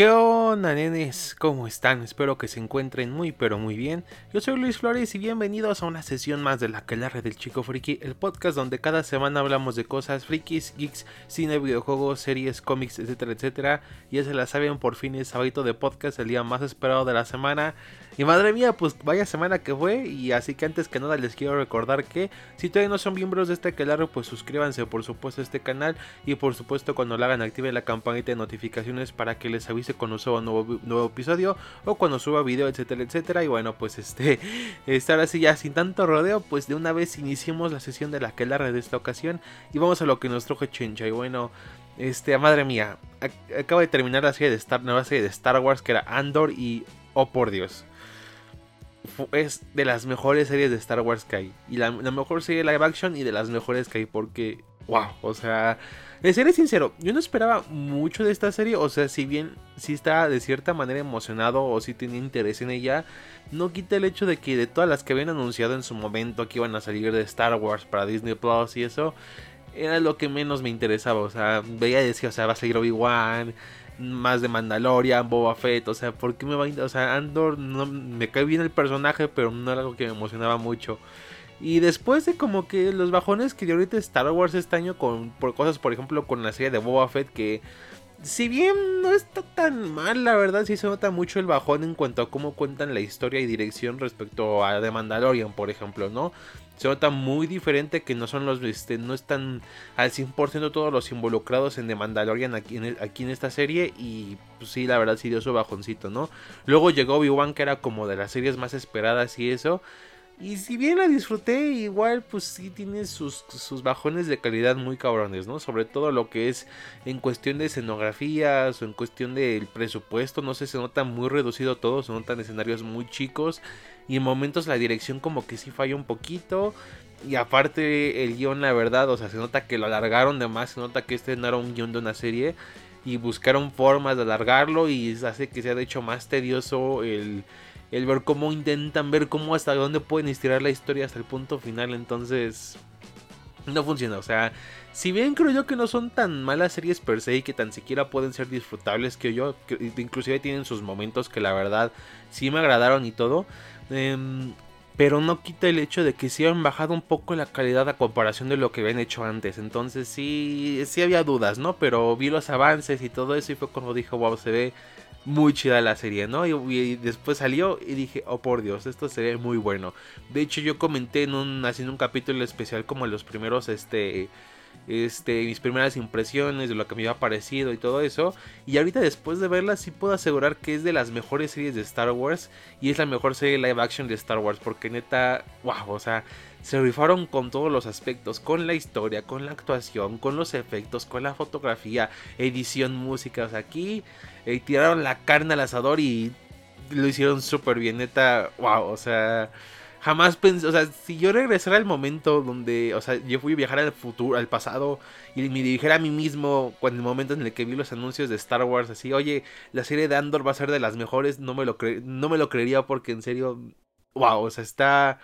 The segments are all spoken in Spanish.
¿Qué onda, nenes? ¿Cómo están? Espero que se encuentren muy pero muy bien. Yo soy Luis Flores y bienvenidos a una sesión más de la Aquelarre del Chico Friki, el podcast donde cada semana hablamos de cosas frikis, geeks, cine, videojuegos, series, cómics, etcétera, etcétera. Ya se la saben, por fin es sábado de podcast, el día más esperado de la semana. Y madre mía, pues vaya semana que fue. Y así que antes que nada les quiero recordar que si todavía no son miembros de este Aquelarre, pues suscríbanse por supuesto a este canal. Y por supuesto cuando lo hagan activen la campanita de notificaciones para que les avise cuando suba nuevo, nuevo episodio o cuando suba video, etcétera, etcétera. Y bueno, pues este, este, ahora sí ya sin tanto rodeo, pues de una vez iniciemos la sesión de la Aquelarre de esta ocasión. Y vamos a lo que nos trajo Chencha. Y bueno, este, madre mía, acabo de terminar la serie de Star, nueva serie de Star Wars que era Andor y, oh por Dios es de las mejores series de Star Wars que hay. Y la, mejor serie de live action y de las mejores que hay porque, wow, o sea, de ser sincero, yo no esperaba mucho de esta serie, o sea, si bien si estaba de cierta manera emocionado o si tenía interés en ella, no quita el hecho de que de todas las que habían anunciado en su momento que iban a salir de Star Wars para Disney Plus y eso, era lo que menos me interesaba, o sea, veía y decía, o sea, va a salir Obi-Wan, más de Mandalorian, Boba Fett, o sea, ¿por qué me va a... O sea, Andor no, me cae bien el personaje, pero no era algo que me emocionaba mucho. Y después de como que los bajones que dio ahorita Star Wars este año con por cosas, por ejemplo, con la serie de Boba Fett que si bien no está tan mal, la verdad sí se nota mucho el bajón en cuanto a cómo cuentan la historia y dirección respecto a The Mandalorian, por ejemplo, ¿no? Se nota muy diferente que no son los este, no están al 100% todos los involucrados en The Mandalorian aquí en, aquí en esta serie y pues, sí la verdad sí dio su bajoncito no luego llegó Obi-Wan que era como de las series más esperadas y eso y si bien la disfruté, igual pues sí tiene sus, sus, bajones de calidad muy cabrones, ¿no? Sobre todo lo que es en cuestión de escenografías o en cuestión del presupuesto, no sé, se nota muy reducido todo, se notan escenarios muy chicos y en momentos la dirección como que sí falla un poquito. Y aparte el guion, la verdad, o sea, se nota que lo alargaron de más, se nota que este no era un guion de una serie y buscaron formas de alargarlo y hace que sea de hecho más tedioso el el ver cómo intentan ver cómo hasta dónde pueden estirar la historia hasta el punto final. Entonces, no funciona. O sea, si bien creo yo que no son tan malas series per se y que tan siquiera pueden ser disfrutables que yo, inclusive tienen sus momentos que la verdad sí me agradaron y todo. Em, pero no quita el hecho de que sí han bajado un poco la calidad a comparación de lo que habían hecho antes. Entonces sí, sí había dudas, ¿no? Pero vi los avances y todo eso y fue como dijo, wow, se ve muy chida la serie, ¿no? Y, después salió y dije, oh por Dios, esto se ve muy bueno. De hecho, yo comenté en un, haciendo un capítulo especial como los primeros, este, este, mis primeras impresiones de lo que me había parecido y todo eso. Y ahorita después de verla sí puedo asegurar que es de las mejores series de Star Wars y es la mejor serie live action de Star Wars porque neta, wow, o sea, se rifaron con todos los aspectos, con la historia, con la actuación, con los efectos, con la fotografía, edición, música. O sea, aquí eh, tiraron la carne al asador y lo hicieron súper bien, neta, wow, o sea, jamás pensé, o sea, si yo regresara al momento donde, o sea, yo fui a viajar al futuro, al pasado y me dirigiera a mí mismo cuando el momento en el que vi los anuncios de Star Wars, así, oye, la serie de Andor va a ser de las mejores, no me lo, no me lo creería porque en serio, wow, o sea, está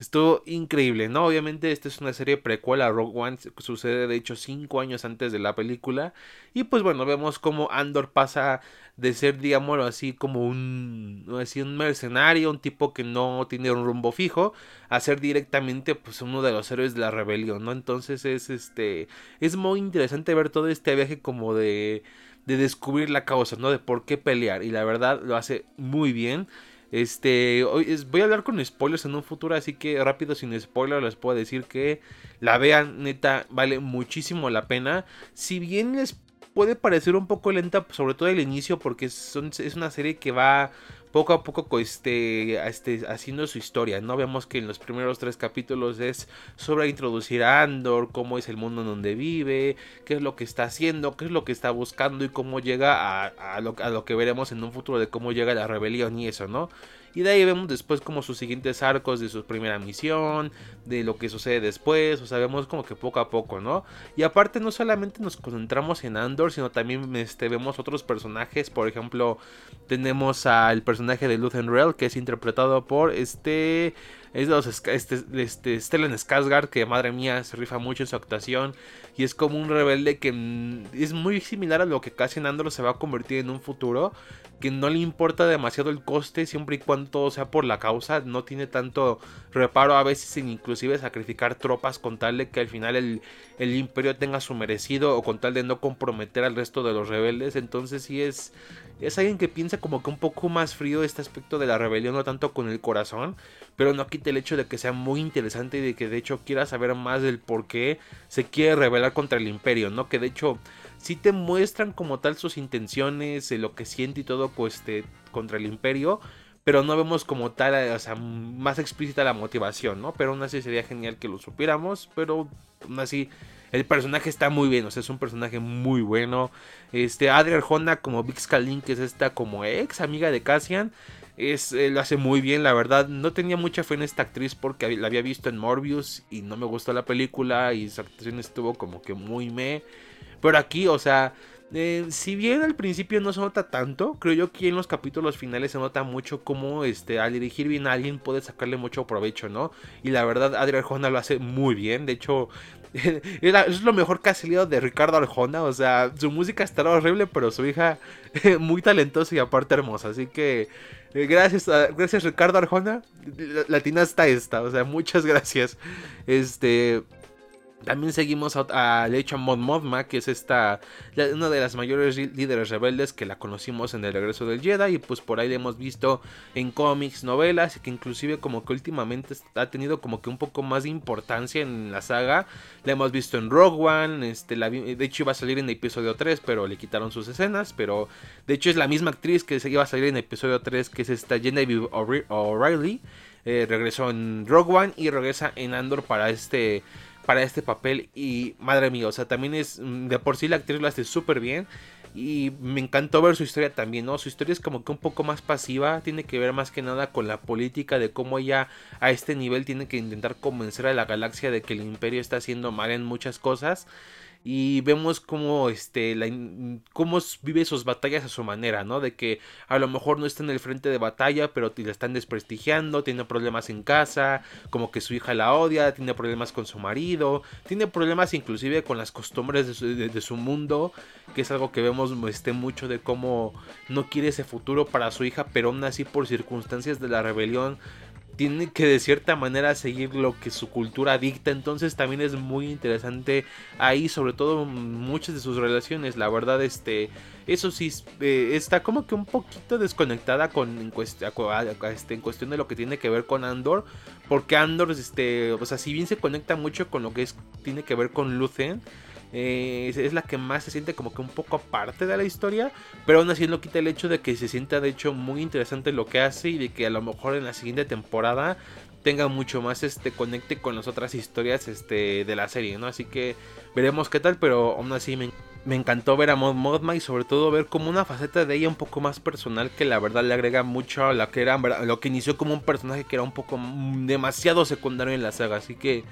Estuvo increíble, ¿no? Obviamente esta es una serie precuela a Rogue One, sucede de hecho cinco años antes de la película. Y pues bueno, vemos cómo Andor pasa de ser, digámoslo así, como un, así, un mercenario, un tipo que no tiene un rumbo fijo, a ser directamente pues uno de los héroes de la rebelión, ¿no? Entonces es este, es muy interesante ver todo este viaje como de, de descubrir la causa, ¿no? De por qué pelear. Y la verdad lo hace muy bien. Este, hoy voy a hablar con spoilers en un futuro, así que rápido sin spoilers les puedo decir que la vean, neta, vale muchísimo la pena. Si bien les puede parecer un poco lenta, sobre todo el inicio, porque es una serie que va poco a poco este, este, haciendo su historia, ¿no? Vemos que en los primeros tres capítulos es sobre introducir a Andor, cómo es el mundo en donde vive, qué es lo que está haciendo, qué es lo que está buscando y cómo llega a, lo, a lo que veremos en un futuro de cómo llega la rebelión y eso, ¿no? Y de ahí vemos después como sus siguientes arcos de su primera misión, de lo que sucede después, o sea, vemos como que poco a poco, ¿no? Y aparte no solamente nos concentramos en Andor, sino también este, vemos otros personajes, por ejemplo, tenemos al personaje de Luthen Rail, que es interpretado por este... Es de los este, este, Stellan Skarsgård, que madre mía, se rifa mucho en su actuación. Y es como un rebelde que mm, es muy similar a lo que Cassian Andor se va a convertir en un futuro que no le importa demasiado el coste siempre y cuando sea por la causa, no tiene tanto reparo a veces en inclusive sacrificar tropas con tal de que al final el, el imperio tenga su merecido o con tal de no comprometer al resto de los rebeldes, entonces sí es, es alguien que piensa como que un poco más frío este aspecto de la rebelión, no tanto con el corazón, pero no quita el hecho de que sea muy interesante y de que de hecho quiera saber más del por qué se quiere rebelar contra el imperio, ¿no? Que de hecho si te muestran como tal sus intenciones, lo que siente y todo, pues contra el imperio. Pero no vemos como tal, o sea, más explícita la motivación, ¿no? Pero aún así sería genial que lo supiéramos. Pero aún así, el personaje está muy bien, o sea, es un personaje muy bueno. Este, Adria Arjona como Vix Kalin, que es esta como ex amiga de Cassian. Es, lo hace muy bien, la verdad. No tenía mucha fe en esta actriz porque la había visto en Morbius y no me gustó la película y su actuación estuvo como que muy me. Pero aquí, o sea, eh, si bien al principio no se nota tanto, creo yo que en los capítulos finales se nota mucho cómo este, al dirigir bien a alguien puede sacarle mucho provecho, ¿no? Y la verdad, Adri Arjona lo hace muy bien. De hecho, es lo mejor que ha salido de Ricardo Arjona. O sea, su música estará horrible, pero su hija muy talentosa y aparte hermosa. Así que eh, gracias, gracias Ricardo Arjona. Latina está esta. O sea, muchas gracias. Este. También seguimos a, a Mod Modma, que es esta una de las mayores líderes rebeldes que la conocimos en el regreso del Jedi y pues por ahí la hemos visto en cómics, novelas y que inclusive como que últimamente ha tenido como que un poco más de importancia en la saga. La hemos visto en Rogue One, este, de hecho iba a salir en episodio 3 pero le quitaron sus escenas, pero de hecho es la misma actriz que iba a salir en episodio 3 que es esta Genevieve O'Reilly. Eh, regresó en Rogue One y regresa en Andor para este para este papel y madre mía, o sea, también es mm, de por sí la actriz lo hace súper bien y me encantó ver su historia también, ¿no? Su historia es como que un poco más pasiva, tiene que ver más que nada con la política de cómo ella a este nivel tiene que intentar convencer a la galaxia de que el imperio está haciendo mal en muchas cosas y vemos cómo este cómo vive sus batallas a su manera, ¿no? De que a lo mejor no está en el frente de batalla, pero la están desprestigiando, tiene problemas en casa, como que su hija la odia, tiene problemas con su marido, tiene problemas inclusive con las costumbres de su, de su mundo, que es algo que vemos este mucho de cómo no quiere ese futuro para su hija, pero aún así por circunstancias de la rebelión tiene que de cierta manera seguir lo que su cultura dicta. Entonces también es muy interesante ahí, sobre todo muchas de sus relaciones. La verdad, este, eso sí, eh, está como que un poquito desconectada con en, este, en cuestión de lo que tiene que ver con Andor. Porque Andor, este, o sea, si bien se conecta mucho con lo que tiene que ver con Lucen eh, es la que más se siente como que un poco aparte de la historia, pero aún así no quita el hecho de que se sienta de hecho muy interesante lo que hace y de que a lo mejor en la siguiente temporada tenga mucho más este conecte con las otras historias este de la serie, ¿no? Así que veremos qué tal, pero aún así me, encantó ver a Mod Modma y sobre todo ver como una faceta de ella un poco más personal que la verdad le agrega mucho a la que era lo que inició como un personaje que era un poco demasiado secundario en la saga, así que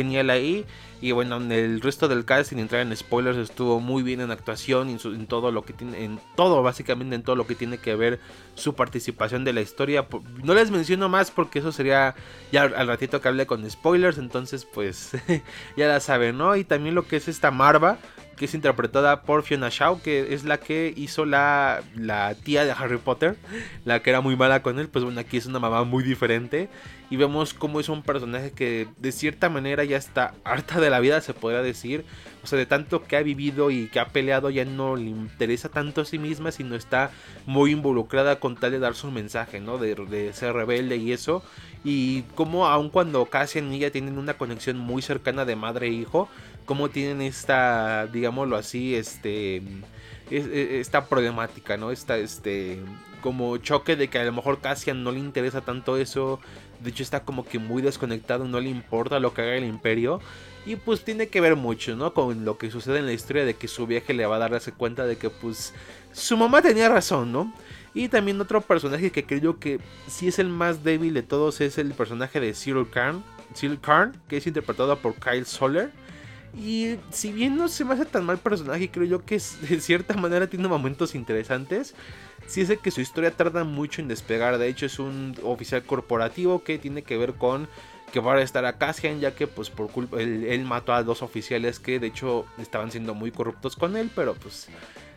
genial ahí. Y bueno, en el resto del cast, sin entrar en spoilers, estuvo muy bien en actuación, en, todo lo que tiene, en todo, básicamente en todo lo que tiene que ver su participación de la historia. No les menciono más porque eso sería ya al ratito que hable con spoilers, entonces pues ya la saben, ¿no? Y también lo que es esta Marva, que es interpretada por Fiona Shaw, que es la que hizo la, la tía de Harry Potter, la que era muy mala con él, pues bueno, aquí es una mamá muy diferente y vemos cómo es un personaje que de cierta manera ya está harta de la vida, se podría decir. O sea, de tanto que ha vivido y que ha peleado, ya no le interesa tanto a sí misma, sino está muy involucrada con tal de dar su mensaje, ¿no? De, ser rebelde y eso. Y como aun cuando Cassian y ella tienen una conexión muy cercana de madre e hijo, como tienen esta, digámoslo así, este esta problemática, ¿no? Esta, este, como choque de que a lo mejor Cassian no le interesa tanto eso, de hecho está como que muy desconectado, no le importa lo que haga el imperio. Y pues tiene que ver mucho, ¿no? Con lo que sucede en la historia de que su viaje le va a darse cuenta de que pues su mamá tenía razón, ¿no? Y también otro personaje que creo que sí es el más débil de todos es el personaje de Cyril Karn, Cyril Karn que es interpretado por Kyle Soller. Y si bien no se me hace tan mal personaje, creo yo que de cierta manera tiene momentos interesantes. Sí sé que su historia tarda mucho en despegar. De hecho, es un oficial corporativo que tiene que ver con que va a estar a Cassian, ya que pues por culpa él, mató a dos oficiales que de hecho estaban siendo muy corruptos con él, pero pues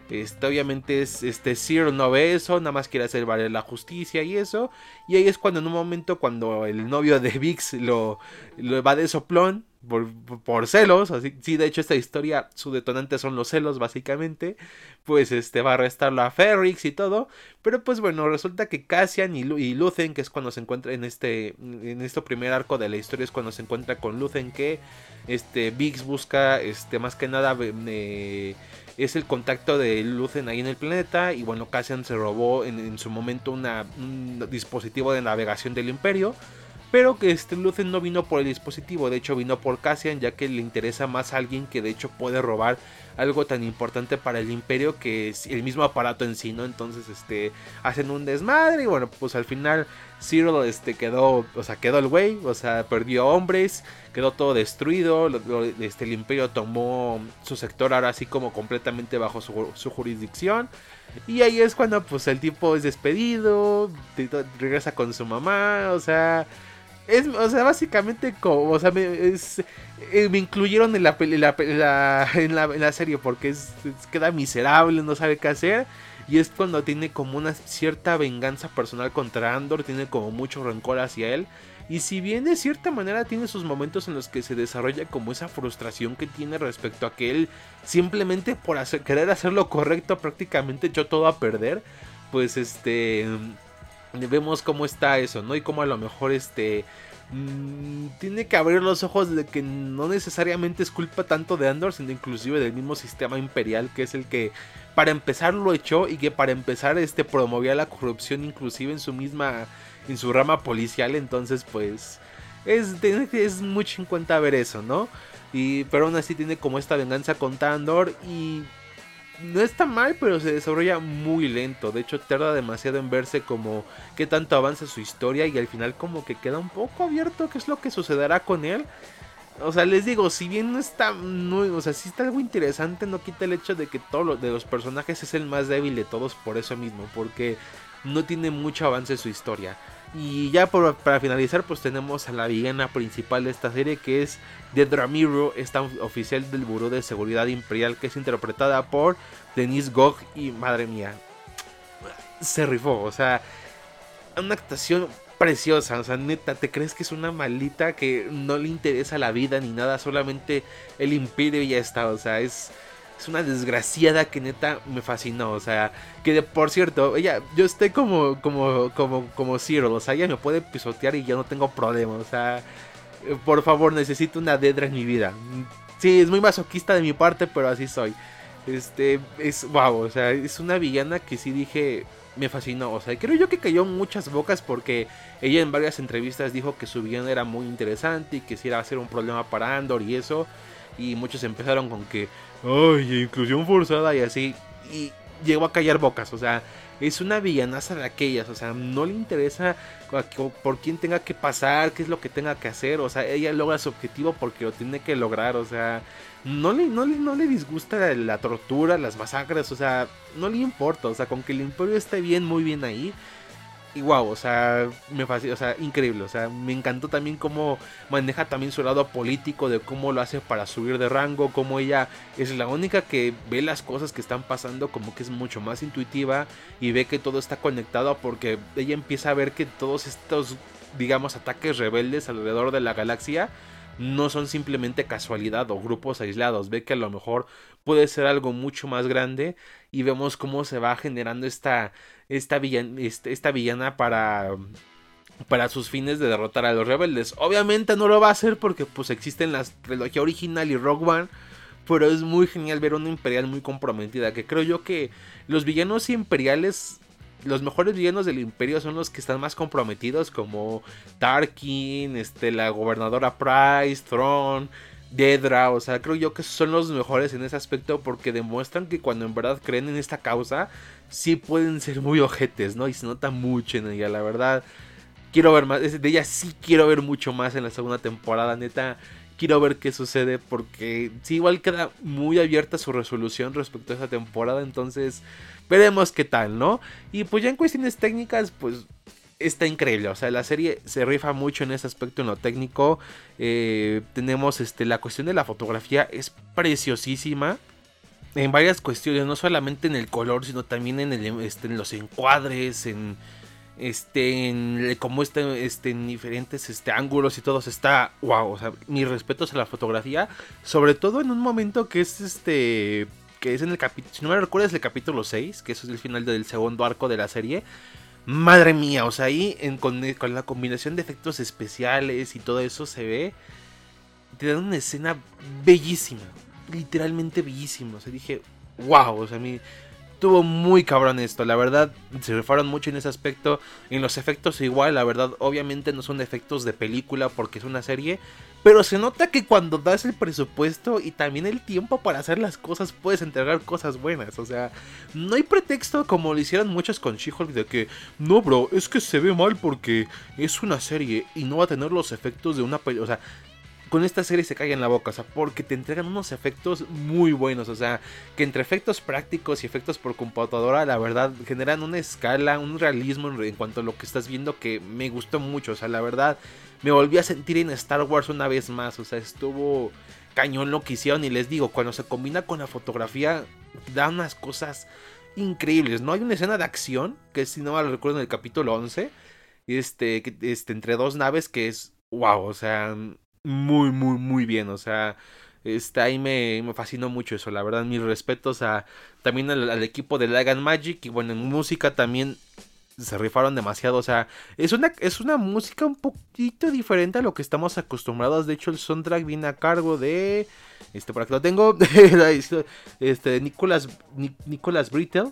este, obviamente es, este no ve eso, nada más quiere hacer valer la justicia y eso. Y ahí es cuando en un momento cuando el novio de Vix lo, lo va de soplón, por, celos, así, sí, de hecho esta historia, su detonante son los celos básicamente, pues este va a arrestarlo a Ferrix y todo, pero pues bueno, resulta que Cassian y, y Lucen, que es cuando se encuentra en este, en este primer arco de la historia, es cuando se encuentra con Lucen que este Vix busca, este, más que nada, eh, es el contacto de Lucen ahí en el planeta, y bueno, Cassian se robó en, su momento un dispositivo de navegación del imperio, pero que este Lucen no vino por el dispositivo, de hecho vino por Cassian, ya que le interesa más a alguien que de hecho puede robar algo tan importante para el imperio que el mismo aparato en sí, ¿no? Entonces, este, hacen un desmadre y bueno, pues al final Cyril, este, quedó, o sea, quedó el güey, o sea, perdió hombres, quedó todo destruido, este, el imperio tomó su sector ahora así como completamente bajo su, su jurisdicción. Y ahí es cuando pues el tipo es despedido, regresa con su mamá, o sea, es, o sea, básicamente como, o sea, me, eh, me incluyeron en la, en la, en la, serie porque es, queda miserable, no sabe qué hacer. Y es cuando tiene como una cierta venganza personal contra Andor, tiene como mucho rencor hacia él. Y si bien de cierta manera tiene sus momentos en los que se desarrolla como esa frustración que tiene respecto a que él simplemente por hacer, querer hacer lo correcto prácticamente echó todo a perder, pues este vemos cómo está eso, ¿no? Y cómo a lo mejor este mm, tiene que abrir los ojos de que no necesariamente es culpa tanto de Andor, sino inclusive del mismo sistema imperial que es el que para empezar lo echó y que para empezar este promovía la corrupción inclusive en su misma en su rama policial, entonces pues es, es mucho en cuenta ver eso, ¿no? Y pero aún así tiene como esta venganza con Andor y no está mal, pero se desarrolla muy lento. De hecho, tarda demasiado en verse como qué tanto avanza su historia y al final como que queda un poco abierto qué es lo que sucederá con él. O sea, les digo, si bien no está muy, o sea, si está algo interesante, no quita el hecho de que todos de los personajes es el más débil de todos por eso mismo, porque no tiene mucho avance su historia. Y ya para finalizar, pues tenemos a la villana principal de esta serie, que es The Dramiro, esta oficial del Buró de Seguridad Imperial, que es interpretada por Denise Gog. Y madre mía, se rifó, o sea, una actuación preciosa, o sea, neta, ¿te crees que es una maldita que no le interesa la vida ni nada, solamente el imperio y ya está, o sea, es es una desgraciada que neta me fascinó. O sea, que de, por cierto, ella, yo estoy como, como, como, como Cyril. O sea, ella me puede pisotear y yo no tengo problema. O sea, eh, por favor, necesito una Dedra en mi vida. Sí, es muy masoquista de mi parte, pero así soy. Este, es wow, o sea, es una villana que sí dije, me fascinó. O sea, creo yo que cayó muchas bocas porque ella en varias entrevistas dijo que su villana era muy interesante y que si era un problema para Andor y eso. Y muchos empezaron con que, ay, inclusión forzada y así. Y llegó a callar bocas, o sea, es una villanaza de aquellas, o sea, no le interesa por quién tenga que pasar, qué es lo que tenga que hacer, o sea, ella logra su objetivo porque lo tiene que lograr, o sea, no le, no le, no le disgusta la tortura, las masacres, o sea, no le importa, o sea, con que el imperio esté bien, muy bien ahí, y wow, o sea, me fascina, o sea, increíble, o sea, me encantó también cómo maneja también su lado político de cómo lo hace para subir de rango, cómo ella es la única que ve las cosas que están pasando como que es mucho más intuitiva y ve que todo está conectado porque ella empieza a ver que todos estos, digamos, ataques rebeldes alrededor de la galaxia no son simplemente casualidad o grupos aislados, ve que a lo mejor puede ser algo mucho más grande y vemos cómo se va generando esta esta, este, esta villana para para sus fines de derrotar a los rebeldes. Obviamente no lo va a hacer porque pues existen la trilogía original y Rogue One, pero es muy genial ver una imperial muy comprometida, que creo yo que los villanos imperiales los mejores villanos del imperio son los que están más comprometidos como Tarkin, este la gobernadora Price, Throne, Dedra, o sea, creo yo que son los mejores en ese aspecto porque demuestran que cuando en verdad creen en esta causa, sí pueden ser muy ojetes, ¿no? Y se nota mucho en ella, la verdad. Quiero ver más, de ella sí quiero ver mucho más en la segunda temporada, neta. quiero ver qué sucede porque sí, igual queda muy abierta su resolución respecto a esa temporada, entonces veremos qué tal, ¿no? Y pues ya en cuestiones técnicas, pues está increíble. O sea, la serie se rifa mucho en ese aspecto, en lo técnico. Eh, tenemos este, la cuestión de la fotografía, es preciosísima. En varias cuestiones, no solamente en el color, sino también en, este, en los encuadres, en este en como este, este en diferentes este ángulos y todos está wow o sea mis respetos a la fotografía sobre todo en un momento que es este que es en el capítulo si no me recuerdo es el capítulo 6 que eso es el final del segundo arco de la serie Madre mía, o sea, ahí con, la combinación de efectos especiales y todo eso se ve. Te dan una escena bellísima. Literalmente bellísima. O sea, dije, wow, o sea, mí estuvo muy cabrón esto. La verdad, se refaron mucho en ese aspecto. En los efectos igual, la verdad, obviamente no son efectos de película porque es una serie. Pero se nota que cuando das el presupuesto y también el tiempo para hacer las cosas, puedes entregar cosas buenas. O sea, no hay pretexto como lo hicieron muchos con She-Hulk de que, no, bro, es que se ve mal porque es una serie y no va a tener los efectos de una película. O sea, con esta serie se cae en la boca, o sea, porque te entregan unos efectos muy buenos, o sea, que entre efectos prácticos y efectos por computadora, la verdad, generan una escala, un realismo en, cuanto a lo que estás viendo que me gustó mucho, o sea, la verdad, me volví a sentir en Star Wars una vez más, o sea, estuvo cañón lo que hicieron y les digo, cuando se combina con la fotografía, da unas cosas increíbles, ¿no? Hay una escena de acción, que si no me lo recuerdo en el capítulo 11, este, este, entre dos naves que es, wow, o sea, muy, muy, muy bien. O sea, está ahí me, me fascinó mucho eso. La verdad, mis respetos a también al, equipo de Lagan Magic. Y bueno, en música también se rifaron demasiado. O sea, es una, es una música un poquito diferente a lo que estamos acostumbrados. De hecho, el soundtrack viene a cargo de. Este, por aquí lo tengo. este, Nicolas, Nicolas Brittle.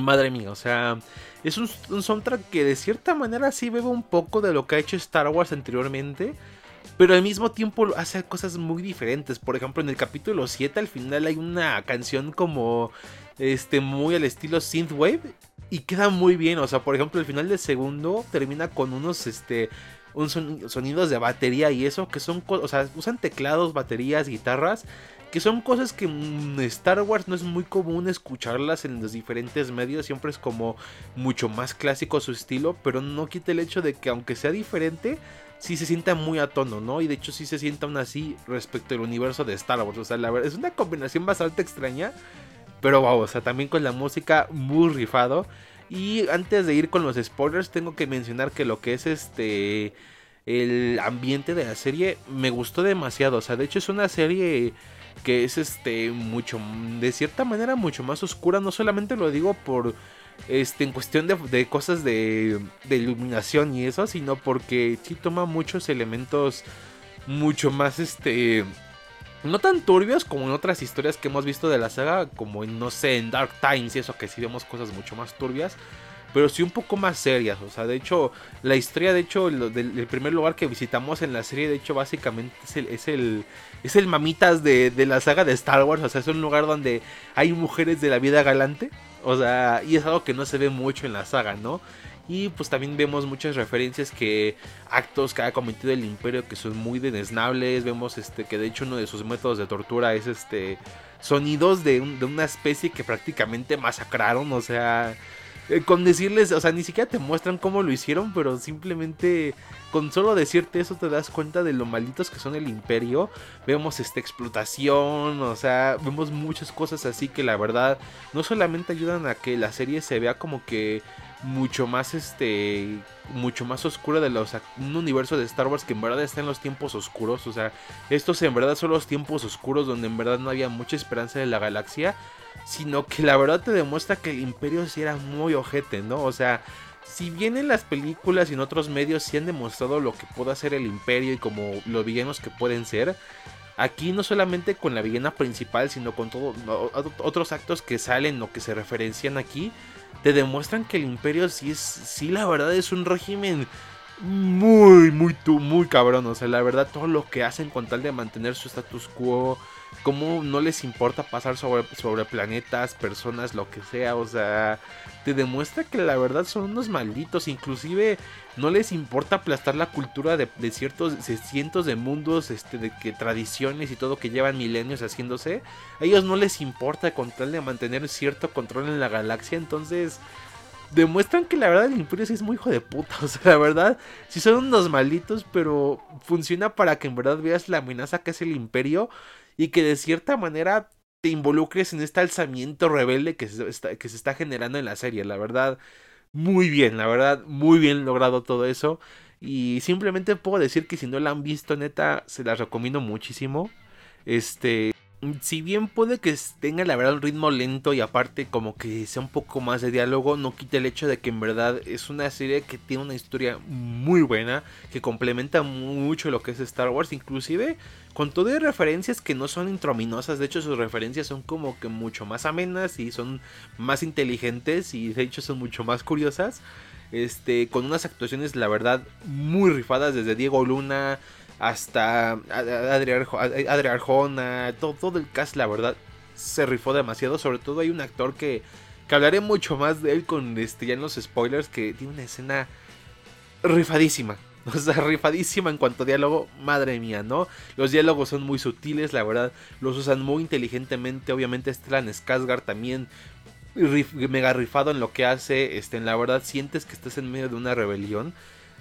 Madre mía, o sea, es un, un, soundtrack que de cierta manera sí bebe un poco de lo que ha hecho Star Wars anteriormente pero al mismo tiempo hace cosas muy diferentes. Por ejemplo, en el capítulo 7 al final hay una canción como este muy al estilo synthwave y queda muy bien, o sea, por ejemplo, el final del segundo termina con unos este un sonidos de batería y eso que son, o sea, usan teclados, baterías, guitarras que son cosas que en Star Wars no es muy común escucharlas en los diferentes medios, siempre es como mucho más clásico su estilo, pero no quita el hecho de que aunque sea diferente, sí se sienta muy a tono, ¿no? Y de hecho sí se sienta aún así respecto al universo de Star Wars. O sea, la verdad es una combinación bastante extraña. Pero wow, o sea, también con la música muy rifado. Y antes de ir con los spoilers, tengo que mencionar que lo que es este. El ambiente de la serie me gustó demasiado. O sea, de hecho es una serie que es este. mucho. de cierta manera mucho más oscura. No solamente lo digo por este, en cuestión de, cosas de, iluminación y eso, sino porque sí toma muchos elementos mucho más, este, no tan turbios como en otras historias que hemos visto de la saga, como en, no sé, en Dark Times y eso, que sí vemos cosas mucho más turbias. Pero sí un poco más serias, o sea, de hecho, la historia, de hecho, del, primer lugar que visitamos en la serie, de hecho, básicamente es el, es el, es el mamitas de, de la saga de Star Wars, o sea, es un lugar donde hay mujeres de la vida galante, o sea, y es algo que no se ve mucho en la saga, ¿no? Y pues también vemos muchas referencias que actos que ha cometido el imperio que son muy denesnables. Vemos este que de hecho uno de sus métodos de tortura es este sonidos de, de una especie que prácticamente masacraron. O sea, eh, con decirles, o sea, ni siquiera te muestran cómo lo hicieron, pero simplemente con solo decirte eso te das cuenta de lo malditos que son el imperio. Vemos esta explotación, o sea, vemos muchas cosas así que la verdad no solamente ayudan a que la serie se vea como que mucho más este mucho más oscura de los un universo de Star Wars que en verdad está en los tiempos oscuros, o sea, estos en verdad son los tiempos oscuros donde en verdad no había mucha esperanza de la galaxia sino que la verdad te demuestra que el imperio sí era muy ojete, ¿no? O sea, si bien en las películas y en otros medios sí han demostrado lo que puede hacer el imperio y como los villanos que pueden ser, aquí no solamente con la villana principal, sino con todos otros actos que salen o que se referencian aquí, te demuestran que el imperio sí es, sí la verdad es un régimen muy, muy, muy cabrón. O sea, la verdad todo lo que hacen con tal de mantener su status quo, cómo no les importa pasar sobre, planetas, personas, lo que sea, o sea, te demuestra que la verdad son unos malditos, inclusive no les importa aplastar la cultura de, ciertos cientos de mundos, este, de que tradiciones y todo que llevan milenios haciéndose, a ellos no les importa con tal de mantener cierto control en la galaxia, entonces demuestran que la verdad el imperio sí es muy hijo de puta, o sea, la verdad, sí son unos malditos, pero funciona para que en verdad veas la amenaza que es el imperio y que de cierta manera te involucres en este alzamiento rebelde que se, está, que se está generando en la serie. La verdad, muy bien, la verdad, muy bien logrado todo eso. Y simplemente puedo decir que si no la han visto, neta, se las recomiendo muchísimo. Este, si bien puede que tenga la verdad un ritmo lento y aparte como que sea un poco más de diálogo, no quita el hecho de que en verdad es una serie que tiene una historia muy buena, que complementa mucho lo que es Star Wars, inclusive con todo de referencias que no son introminosas, de hecho sus referencias son como que mucho más amenas y son más inteligentes y de hecho son mucho más curiosas. Este, con unas actuaciones la verdad muy rifadas desde Diego Luna, hasta Adrián Arjona, todo, todo, el cast, la verdad, se rifó demasiado. Sobre todo hay un actor que, que hablaré mucho más de él con este, ya en los spoilers, que tiene una escena rifadísima. O sea, rifadísima en cuanto a diálogo, madre mía, ¿no? Los diálogos son muy sutiles, la verdad, los usan muy inteligentemente. Obviamente, Stellan Skarsgård también mega rifado en lo que hace. Este, en la verdad, sientes que estás en medio de una rebelión.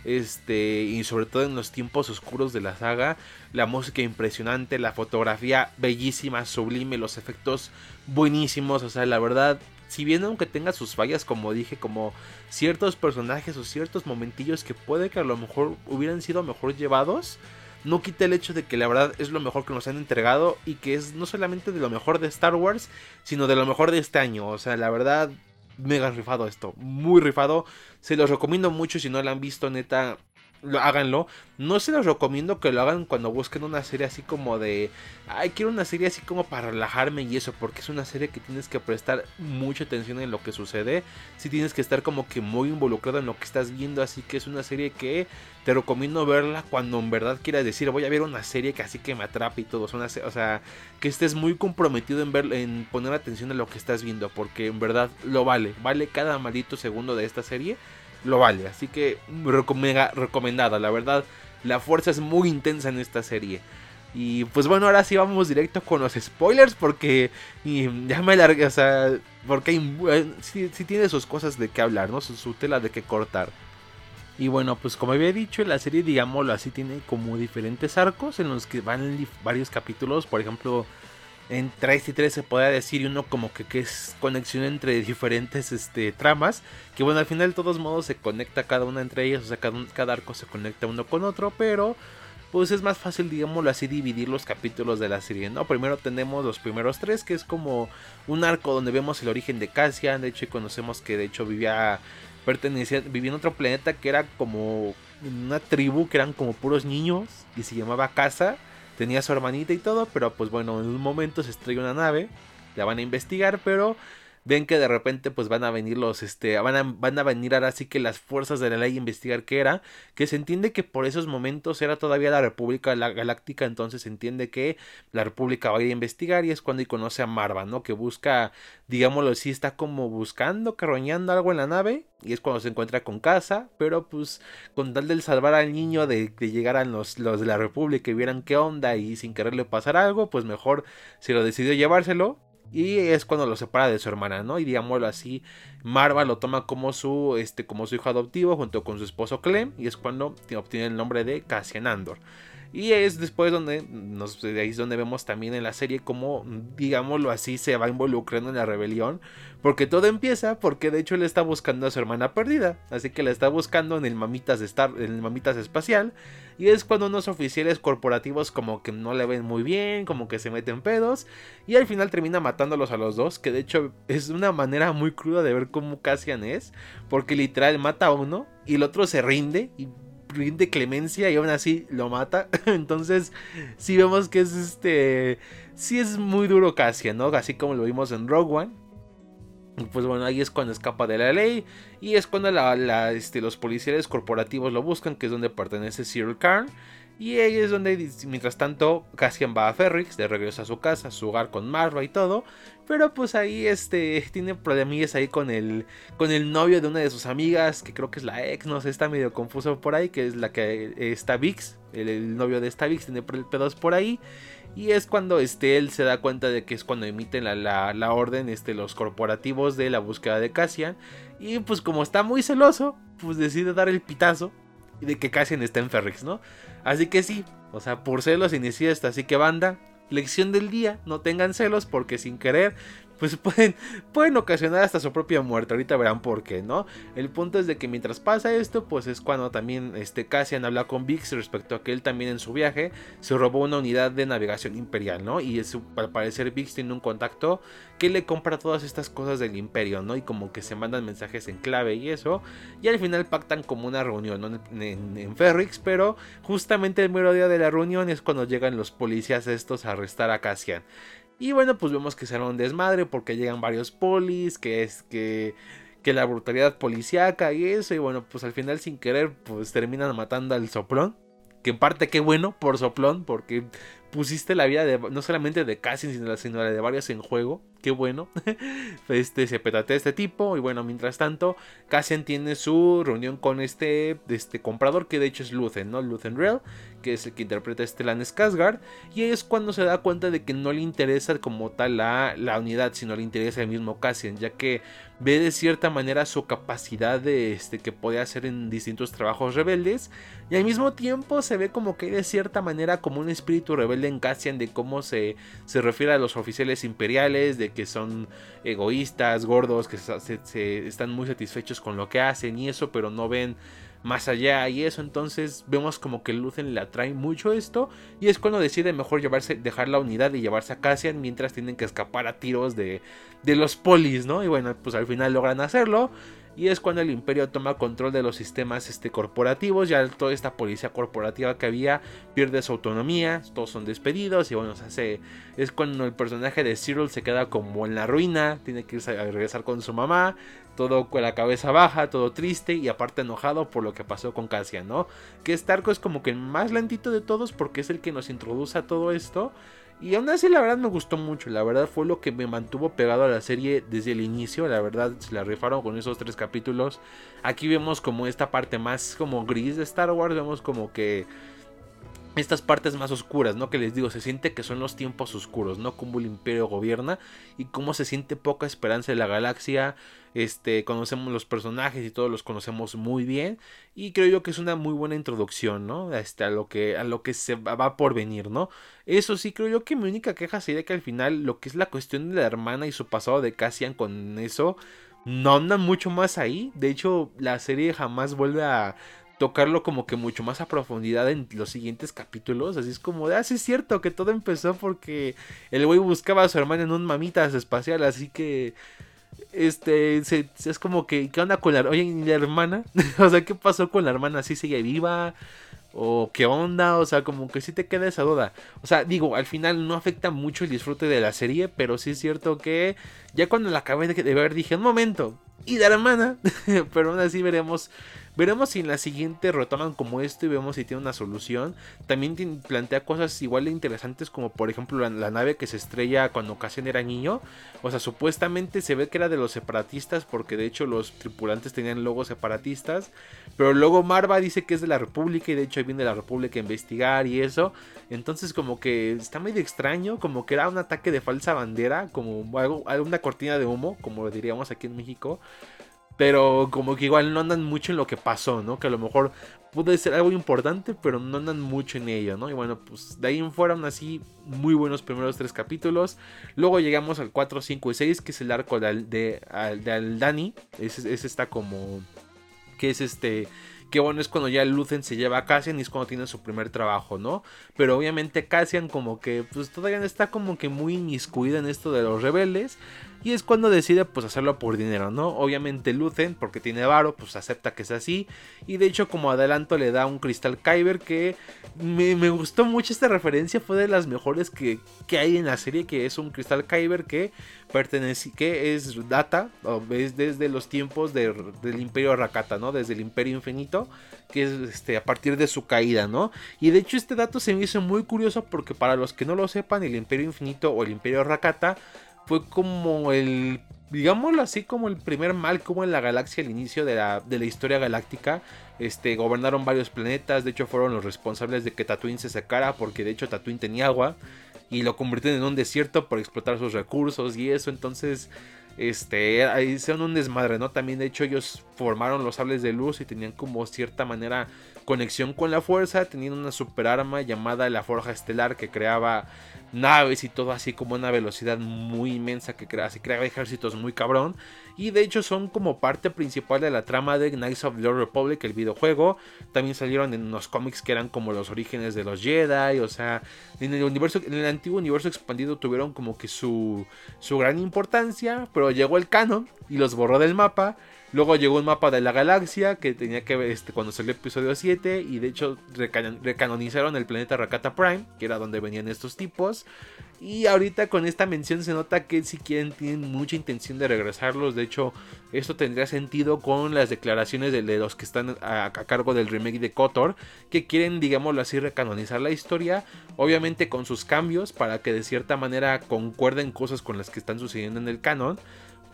Este, y sobre todo en los tiempos oscuros de la saga, la música impresionante, la fotografía bellísima, sublime, los efectos buenísimos, o sea, la verdad, si bien aunque tenga sus fallas, como dije, como ciertos personajes o ciertos momentillos que puede que a lo mejor hubieran sido mejor llevados, no quita el hecho de que la verdad es lo mejor que nos han entregado y que es no solamente de lo mejor de Star Wars, sino de lo mejor de este año, o sea, la verdad mega rifado esto, muy rifado. Se los recomiendo mucho si no lo han visto, neta, háganlo. No se los recomiendo que lo hagan cuando busquen una serie así como de, ay, quiero una serie así como para relajarme y eso, porque es una serie que tienes que prestar mucha atención en lo que sucede. Si tienes que estar como que muy involucrado en lo que estás viendo, así que es una serie que te recomiendo verla cuando en verdad quieras decir, voy a ver una serie que así que me atrape y todo. o sea, que estés muy comprometido en, ver, en poner atención a lo que estás viendo, porque en verdad lo vale, vale cada maldito segundo de esta serie lo vale. Así que recomendada, la verdad. La fuerza es muy intensa en esta serie. Y pues bueno, ahora sí vamos directo con los spoilers porque ya me largué, o sea, porque hay, sí, tiene sus cosas de qué hablar, ¿no? Su, tela de qué cortar. Y bueno, pues como había dicho, la serie, digámoslo así, tiene como diferentes arcos en los que van varios capítulos. Por ejemplo, en 3 y 3 se podría decir uno como que, que, es conexión entre diferentes este, tramas, que bueno, al final de todos modos se conecta cada una entre ellas, o sea, cada, cada arco se conecta uno con otro, pero pues es más fácil, digámoslo así, dividir los capítulos de la serie, ¿no? Primero tenemos los primeros tres, que es como un arco donde vemos el origen de Cassian, de hecho, conocemos que de hecho vivía, pertenecía, vivía en otro planeta que era como una tribu, que eran como puros niños, y se llamaba Casa tenía su hermanita y todo, pero pues bueno, en un momento se estrella una nave, la van a investigar, pero ven que de repente pues van a venir los, este, van a, van a venir ahora sí que las fuerzas de la ley a investigar qué era, que se entiende que por esos momentos era todavía la República Galáctica, entonces se entiende que la República va a ir a investigar y es cuando conoce a Marva, ¿no? Que busca, digámoslo así, está como buscando, carroñando algo en la nave y es cuando se encuentra con casa, pero pues con tal de salvar al niño de que llegaran los, los de la República y vieran qué onda y sin quererle pasar algo, pues mejor se lo decidió llevárselo y es cuando lo separa de su hermana, ¿no? Y digámoslo así, Marva lo toma como su, este, como su hijo adoptivo junto con su esposo Clem. Y es cuando obtiene el nombre de Cassian Andor. Y es después donde, nos, ahí es donde vemos también en la serie cómo, digámoslo así, se va involucrando en la rebelión. Porque todo empieza porque de hecho él está buscando a su hermana perdida. Así que la está buscando en el Mamitas, Star, en el Mamitas Espacial. Y es cuando unos oficiales corporativos como que no le ven muy bien, como que se meten pedos. Y al final termina matándolos a los dos. Que de hecho es una manera muy cruda de ver cómo Cassian es. Porque literal mata a uno y el otro se rinde. Y rinde clemencia y aún así lo mata. Entonces, sí vemos que es este. Sí es muy duro Cassian, ¿no? Así como lo vimos en Rogue One. Pues bueno, ahí es cuando escapa de la ley. Y es cuando la, este, los policías corporativos lo buscan, que es donde pertenece Cyril Karn. Y ahí es donde, mientras tanto, Cassian va a Ferrix, de regreso a su casa, a su hogar con Marva y todo. Pero pues ahí este tiene problemillas ahí con el con el novio de una de sus amigas, que creo que es la ex, no sé, está medio confuso por ahí, que es la que está Vix, el, novio de esta Vix tiene pedos por ahí. Y es cuando este, él se da cuenta de que es cuando emiten la, la, orden este, los corporativos de la búsqueda de Cassian. Y pues como está muy celoso, pues decide dar el pitazo de que Cassian está en Ferrix, ¿no? Así que sí, o sea, por celos inicia esta, así que banda, lección del día, no tengan celos porque sin querer pues pueden, pueden ocasionar hasta su propia muerte. Ahorita verán por qué, ¿no? El punto es de que mientras pasa esto, pues es cuando también este, Cassian habla con Vix respecto a que él también en su viaje se robó una unidad de navegación imperial, ¿no? Y al parecer Vix tiene un contacto que le compra todas estas cosas del imperio, ¿no? Y como que se mandan mensajes en clave y eso. Y al final pactan como una reunión ¿no? en, en, Ferrix, pero justamente el mero día de la reunión es cuando llegan los policías estos a arrestar a Cassian. Y bueno, pues vemos que será un desmadre porque llegan varios polis, que es que, que la brutalidad policíaca y eso. Y bueno, pues al final sin querer, pues terminan matando al soplón. Que en parte qué bueno por soplón, porque pusiste la vida no solamente de Cassian, sino, sino la de varios en juego qué bueno. este se petatea este tipo. Y bueno, mientras tanto, Cassian tiene su reunión con este, este comprador, que de hecho es Luthen, ¿no? Luthen Rel, que es el que interpreta a Stellan Skarsgård. Y es cuando se da cuenta de que no le interesa como tal la, la unidad, sino le interesa el mismo Cassian, ya que ve de cierta manera su capacidad de este que puede hacer en distintos trabajos rebeldes y al mismo tiempo se ve como que de cierta manera como un espíritu rebelde en Cassian de cómo se, se refiere a los oficiales imperiales, de que son egoístas, gordos, que se, están muy satisfechos con lo que hacen y eso, pero no ven más allá y eso. Entonces vemos como que Lucen le atrae mucho esto y es cuando decide mejor llevarse, dejar la unidad y llevarse a Cassian mientras tienen que escapar a tiros de, de los polis, ¿no? Y bueno, pues al final logran hacerlo y es cuando el imperio toma control de los sistemas este, corporativos, ya toda esta policía corporativa que había pierde su autonomía, todos son despedidos y bueno, se hace, es cuando el personaje de Cyril se queda como en la ruina, tiene que irse a regresar con su mamá, todo con la cabeza baja, todo triste y aparte enojado por lo que pasó con Cassian, ¿no? Que Starco es como que el más lentito de todos porque es el que nos introduce a todo esto y aún así la verdad me gustó mucho, la verdad fue lo que me mantuvo pegado a la serie desde el inicio, la verdad se la rifaron con esos tres capítulos. Aquí vemos como esta parte más como gris de Star Wars, vemos como que estas partes más oscuras, ¿no? Que les digo, se siente que son los tiempos oscuros, ¿no? Como el imperio gobierna y cómo se siente poca esperanza en la galaxia. Este, conocemos los personajes y todos los conocemos muy bien. Y creo yo que es una muy buena introducción, ¿no? Este, a lo que, a lo que se va por venir, ¿no? Eso sí, creo yo que mi única queja sería que al final lo que es la cuestión de la hermana y su pasado de Cassian con eso. No andan mucho más ahí. De hecho, la serie jamás vuelve a tocarlo como que mucho más a profundidad en los siguientes capítulos. Así es como de, ah, sí es cierto que todo empezó porque el güey buscaba a su hermana en un mamitas espacial, así que... Este, es como que, ¿qué onda con la, oye, la hermana? o sea, ¿qué pasó con la hermana? ¿Sí sigue viva? ¿O qué onda? O sea, como que sí te queda esa duda. O sea, digo, al final no afecta mucho el disfrute de la serie, pero sí es cierto que ya cuando la acabé de ver dije, un momento, y la hermana, pero aún así veremos Veremos si en la siguiente retoman como esto y vemos si tiene una solución. También plantea cosas igual de interesantes como por ejemplo la, nave que se estrella cuando Cassian era niño. O sea, supuestamente se ve que era de los separatistas porque de hecho los tripulantes tenían logos separatistas. Pero luego Marva dice que es de la República y de hecho viene de la República a investigar y eso. Entonces como que está medio extraño, como que era un ataque de falsa bandera, como algo, una cortina de humo, como diríamos aquí en México. Pero como que igual no andan mucho en lo que pasó, ¿no? Que a lo mejor puede ser algo importante, pero no andan mucho en ello, ¿no? Y bueno, pues de ahí en fuera aún así muy buenos primeros tres capítulos. Luego llegamos al 4, 5 y 6, que es el arco de, de, de Aldani. Ese, ese está como... Que es este que bueno, es cuando ya Lucen se lleva a Cassian y es cuando tiene su primer trabajo, ¿no? Pero obviamente Cassian como que pues todavía está como que muy inmiscuida en esto de los rebeldes. Y es cuando decide pues hacerlo por dinero, ¿no? Obviamente Luthen, porque tiene varo, pues acepta que es así. Y de hecho como adelanto le da un cristal Kyber que me, gustó mucho esta referencia, fue de las mejores que, hay en la serie, que es un cristal Kyber que pertenece, que es data, o es desde los tiempos del Imperio Rakata, ¿no? Desde el Imperio Infinito, que es este, a partir de su caída, ¿no? Y de hecho este dato se me hizo muy curioso porque para los que no lo sepan, el Imperio Infinito o el Imperio Rakata fue como el, digámoslo así, como el primer mal como en la galaxia al inicio de la, de la historia galáctica. Este, gobernaron varios planetas, de hecho fueron los responsables de que Tatooine se sacara, porque de hecho Tatooine tenía agua y lo convirtieron en un desierto por explotar sus recursos y eso, entonces este, hicieron un desmadre, ¿no? También de hecho ellos formaron los sables de luz y tenían como cierta manera conexión con la fuerza, tenían una super arma llamada la Forja Estelar que creaba naves y todo así como una velocidad muy inmensa que crea, se crea ejércitos muy cabrón. Y de hecho son como parte principal de la trama de Knights of the Old Republic, el videojuego. También salieron en unos cómics que eran como los orígenes de los Jedi. O sea, en el universo, en el antiguo universo expandido tuvieron como que su, su gran importancia. Pero llegó el canon y los borró del mapa. Luego llegó un mapa de la galaxia que tenía que ver este, cuando salió el episodio 7 y de hecho recanonizaron el planeta Rakata Prime, que era donde venían estos tipos. Y ahorita con esta mención se nota que si quieren tienen mucha intención de regresarlos. De hecho, esto tendría sentido con las declaraciones de, los que están a, cargo del remake de Kotor, que quieren, digámoslo así, recanonizar la historia. Obviamente con sus cambios para que de cierta manera concuerden cosas con las que están sucediendo en el canon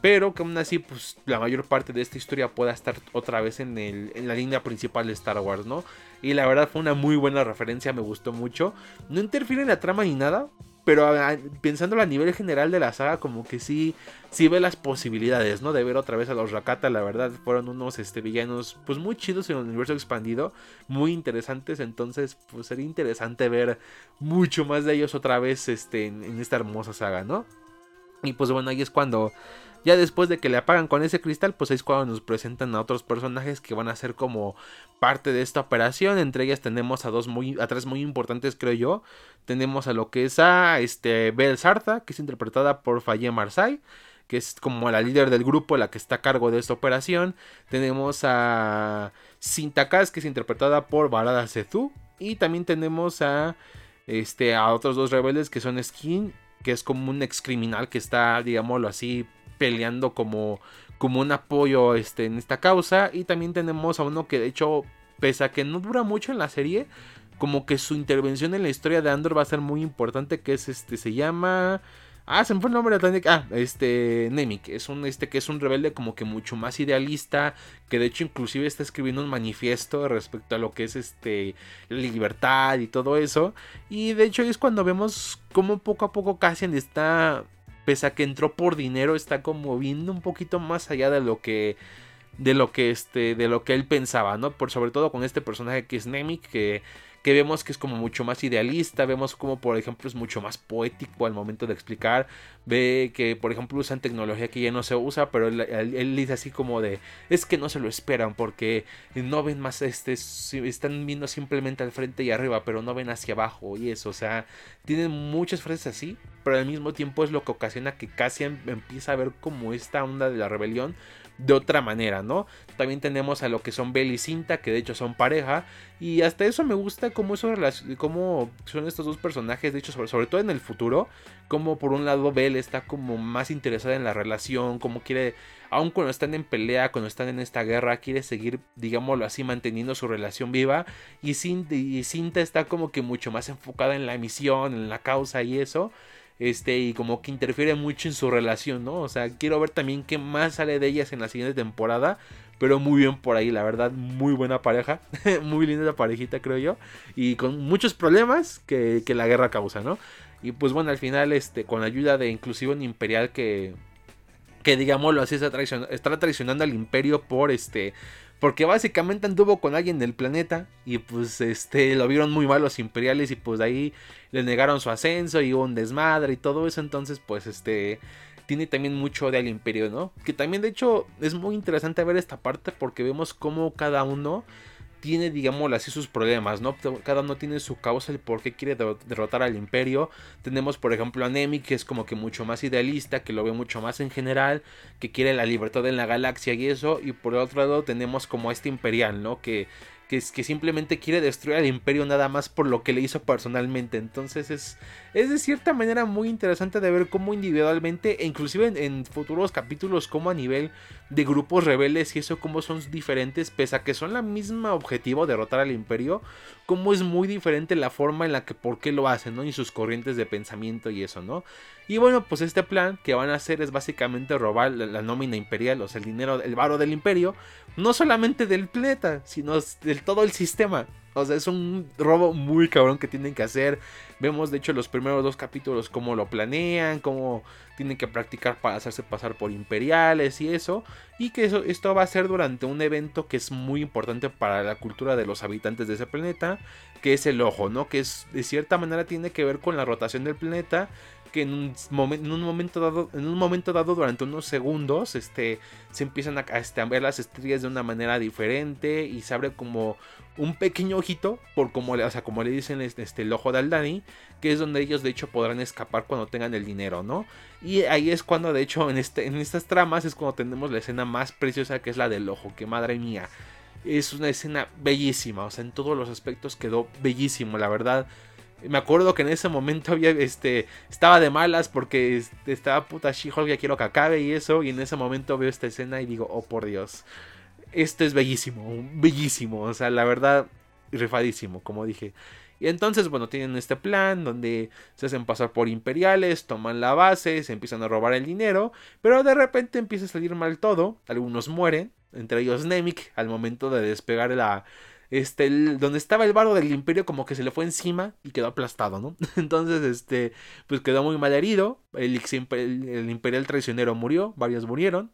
pero que aún así pues la mayor parte de esta historia pueda estar otra vez en, el, en la línea principal de Star Wars, ¿no? Y la verdad fue una muy buena referencia, me gustó mucho. No interfiere en la trama ni nada, pero pensándolo a nivel general de la saga, como que sí, sí ve las posibilidades, ¿no? De ver otra vez a los Rakata, la verdad, fueron unos este, villanos, pues muy chidos en el universo expandido, muy interesantes, entonces, pues sería interesante ver mucho más de ellos otra vez este, en esta hermosa saga, ¿no? Y pues bueno, ahí es cuando ya después de que le apagan con ese cristal, pues es cuando nos presentan a otros personajes que van a ser como parte de esta operación. Entre ellas tenemos a dos muy, a tres muy importantes, creo yo. Tenemos a lo que es a este Bel Sartha, que es interpretada por Faye Marsay que es como la líder del grupo, la que está a cargo de esta operación. Tenemos a Sintakas, que es interpretada por Barada Sezu. Y también tenemos a, este, a otros dos rebeldes que son Skin, que es como un ex criminal que está, digámoslo así, peleando como, como un apoyo este, en esta causa. Y también tenemos a uno que de hecho, pese a que no dura mucho en la serie, como que su intervención en la historia de Andor va a ser muy importante, que es este, se llama... Ah, se me fue el nombre de Ah, este, Nemik. Es un, este, que es un rebelde como que mucho más idealista. Que de hecho, inclusive está escribiendo un manifiesto respecto a lo que es este, libertad y todo eso. Y de hecho, es cuando vemos cómo poco a poco Cassian está pese a que entró por dinero, está como viendo un poquito más allá de lo que de lo que este de lo que él pensaba, ¿no? Por sobre todo con este personaje que es Nemik que que vemos que es como mucho más idealista, vemos como por ejemplo es mucho más poético al momento de explicar, ve que por ejemplo usan tecnología que ya no se usa, pero él, dice así como de, es que no se lo esperan porque no ven más, este, están viendo simplemente al frente y arriba, pero no ven hacia abajo y eso, o sea, tienen muchas frases así, pero al mismo tiempo es lo que ocasiona que Cassian empieza a ver como esta onda de la rebelión de otra manera, ¿no? También tenemos a lo que son Bell y Cinta, que de hecho son pareja. Y hasta eso me gusta cómo, cómo son estos dos personajes, de hecho, sobre, todo en el futuro. Como por un lado Bell está como más interesada en la relación, como quiere, aun cuando están en pelea, cuando están en esta guerra, quiere seguir, digámoslo así, manteniendo su relación viva. Y Cinta está como que mucho más enfocada en la misión, en la causa y eso este y como que interfiere mucho en su relación, ¿no? O sea, quiero ver también qué más sale de ellas en la siguiente temporada, pero muy bien por ahí, la verdad, muy buena pareja, muy linda la parejita, creo yo, y con muchos problemas que, que, la guerra causa, ¿no? Y pues bueno, al final, este, con la ayuda de inclusive un imperial que, que digámoslo así, está, está traicionando al imperio por este porque básicamente anduvo con alguien del planeta y pues este lo vieron muy mal los imperiales y pues de ahí le negaron su ascenso y hubo un desmadre y todo eso. Entonces pues este tiene también mucho de al imperio, ¿no? Que también de hecho es muy interesante ver esta parte porque vemos cómo cada uno tiene, digamos así, sus problemas, ¿no? Cada uno tiene su causa, el por qué quiere derrotar al imperio. Tenemos, por ejemplo, a Nemi, que es como que mucho más idealista, que lo ve mucho más en general, que quiere la libertad en la galaxia y eso. Y por otro lado tenemos como este imperial, ¿no? Que que, que simplemente quiere destruir al imperio nada más por lo que le hizo personalmente. Entonces es, es de cierta manera muy interesante de ver cómo individualmente, e inclusive en, futuros capítulos, como a nivel de grupos rebeldes y eso, cómo son diferentes, pese a que son la misma objetivo, derrotar al imperio, cómo es muy diferente la forma en la que, por qué lo hacen, ¿no? Y sus corrientes de pensamiento y eso, ¿no? Y bueno, pues este plan que van a hacer es básicamente robar la, nómina imperial, o sea, el dinero, el varo del imperio, no solamente del planeta, sino del todo el sistema. O sea, es un robo muy cabrón que tienen que hacer. Vemos, de hecho, los primeros dos capítulos cómo lo planean, cómo tienen que practicar para hacerse pasar por imperiales y eso. Y que eso, esto va a ser durante un evento que es muy importante para la cultura de los habitantes de ese planeta, que es el ojo, ¿no? Que es de cierta manera tiene que ver con la rotación del planeta que en un, en un, momento dado, en un momento dado durante unos segundos, este, se empiezan a, este, a, ver las estrellas de una manera diferente y se abre como un pequeño ojito, por como, o sea, como le dicen este, este, el ojo de Aldani, que es donde ellos de hecho podrán escapar cuando tengan el dinero, ¿no? Y ahí es cuando de hecho en, este, en estas tramas es cuando tenemos la escena más preciosa que es la del ojo, que madre mía. Es una escena bellísima, o sea, en todos los aspectos quedó bellísimo, la verdad. Me acuerdo que en ese momento había, este, estaba de malas porque este, estaba puta She-Hulk, ya quiero que acabe y eso. Y en ese momento veo esta escena y digo, oh por Dios, esto es bellísimo, bellísimo. O sea, la verdad, rifadísimo, como dije. Y entonces, bueno, tienen este plan donde se hacen pasar por imperiales, toman la base, se empiezan a robar el dinero, pero de repente empieza a salir mal todo, algunos mueren, entre ellos Nemik, al momento de despegar la, este, donde estaba el barro del imperio como que se le fue encima y quedó aplastado, ¿no? Entonces, este, pues quedó muy mal herido, el, el, imperial traicionero murió, varios murieron,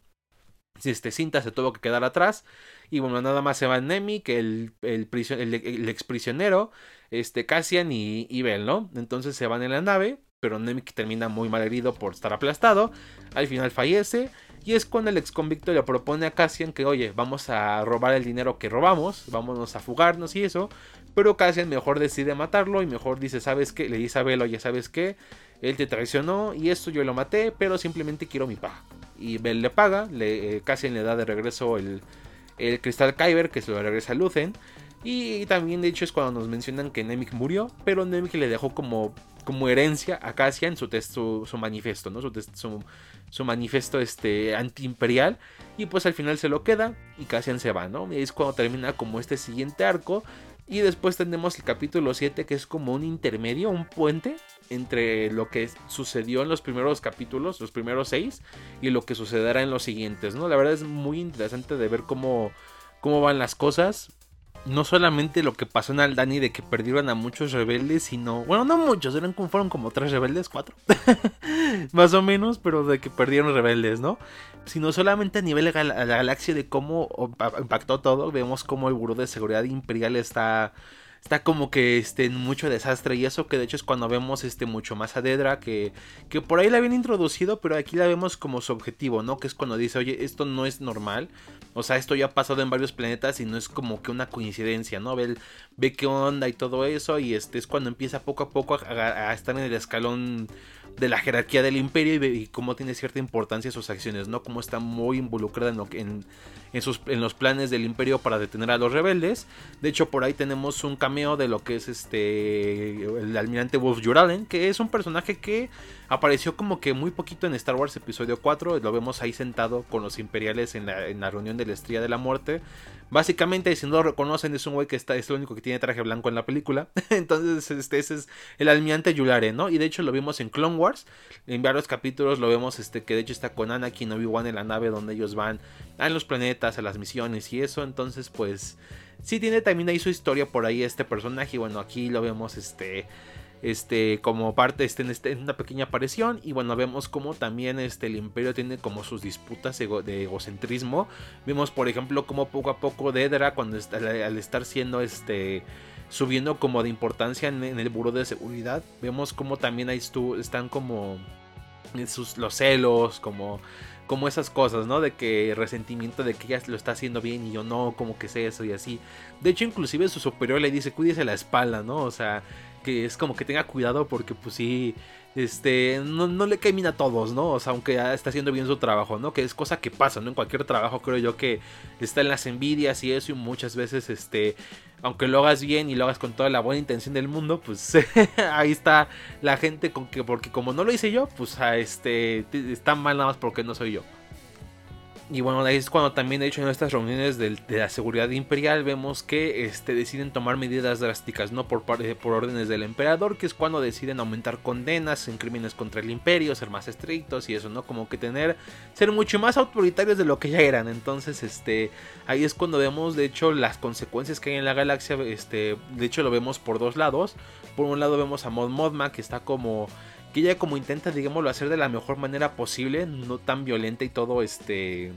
este, Cinta se tuvo que quedar atrás, y bueno, nada más se va Nemi, que el, el, el, ex prisionero, este, Cassian y, y Bell, ¿no? Entonces se van en la nave, pero Nemik termina muy mal herido por estar aplastado, al final fallece, y es cuando el ex convicto le propone a Cassian que, oye, vamos a robar el dinero que robamos, vámonos a fugarnos y eso. Pero Cassian mejor decide matarlo y mejor dice, ¿sabes qué? Le dice a Bell, oye, ¿sabes qué? Él te traicionó y esto yo lo maté, pero simplemente quiero mi paga. Y Bell le paga, le, eh, Cassian le da de regreso el, el cristal Kyber, que se lo regresa a Lucen. Y, también de hecho es cuando nos mencionan que Nemik murió, pero Nemik le dejó como, como herencia a Cassian su, su, su manifiesto, ¿no? Su, su, su manifiesto este, antiimperial. Y pues al final se lo queda y Cassian se va, ¿no? Y es cuando termina como este siguiente arco. Y después tenemos el capítulo 7 que es como un intermedio, un puente entre lo que sucedió en los primeros capítulos, los primeros 6, y lo que sucederá en los siguientes, ¿no? La verdad es muy interesante de ver cómo, cómo van las cosas no solamente lo que pasó en Aldani de que perdieron a muchos rebeldes, sino, bueno, no muchos, eran, fueron como tres rebeldes, cuatro, más o menos, pero de que perdieron rebeldes, ¿no? Sino solamente a nivel de la galaxia de cómo impactó todo, vemos cómo el Buró de Seguridad Imperial está está como que este, en mucho desastre. Y eso que de hecho es cuando vemos este, mucho más a Dedra, que, que por ahí la habían introducido, pero aquí la vemos como su objetivo, ¿no? Que es cuando dice, oye, esto no es normal. O sea, esto ya ha pasado en varios planetas y no es como que una coincidencia, ¿no? Ve, ve qué onda y todo eso. Y este es cuando empieza poco a poco a estar en el escalón de la jerarquía del imperio y, cómo tiene cierta importancia sus acciones, ¿no? Cómo está muy involucrada en, lo que, en, sus, en, los planes del imperio para detener a los rebeldes. De hecho, por ahí tenemos un de lo que es este el almirante Wolf Juralen, que es un personaje que apareció como que muy poquito en Star Wars episodio 4. Lo vemos ahí sentado con los imperiales en la, en la reunión de la estrella de la muerte. Básicamente, si no lo reconocen, es un güey que está, es el único que tiene traje blanco en la película. Entonces, este, ese es el almirante Yulare, ¿no? Y de hecho lo vimos en Clone Wars. En varios capítulos lo vemos, este, que de hecho está con Anakin Obi-Wan en la nave donde ellos van a los planetas, a las misiones y eso. Entonces, pues, sí tiene también ahí su historia por ahí este personaje. Y bueno, aquí lo vemos, este este, como parte este, en, este, una pequeña aparición. Y bueno, vemos como también este, el imperio tiene como sus disputas de egocentrismo. Vemos, por ejemplo, como poco a poco Dedra, cuando está, al estar siendo este subiendo como de importancia en, el buró de seguridad, vemos como también ahí están como sus, los celos, como como esas cosas, ¿no? De que resentimiento de que ella lo está haciendo bien y yo no, como que sé eso y así. De hecho, inclusive su superior le dice, cuídese la espalda, ¿no? O sea, que es como que tenga cuidado porque pues sí, este, no, no le camina a todos, ¿no? O sea, aunque está haciendo bien su trabajo, ¿no? Que es cosa que pasa, ¿no? En cualquier trabajo creo yo que está en las envidias y eso y muchas veces, este, aunque lo hagas bien y lo hagas con toda la buena intención del mundo, pues ahí está la gente con que, porque como no lo hice yo, pues a este, está mal nada más porque no soy yo. Y bueno, ahí es cuando también, de hecho, en estas reuniones de, la seguridad imperial vemos que este, deciden tomar medidas drásticas, no por, por órdenes del emperador, que es cuando deciden aumentar condenas en crímenes contra el imperio, ser más estrictos y eso, ¿no? Como que tener, ser mucho más autoritarios de lo que ya eran. Entonces, este, ahí es cuando vemos, de hecho, las consecuencias que hay en la galaxia, este, de hecho lo vemos por dos lados. Por un lado vemos a Mod Modma, que está como que ella como intenta, digámoslo, hacer de la mejor manera posible, no tan violenta y todo, este,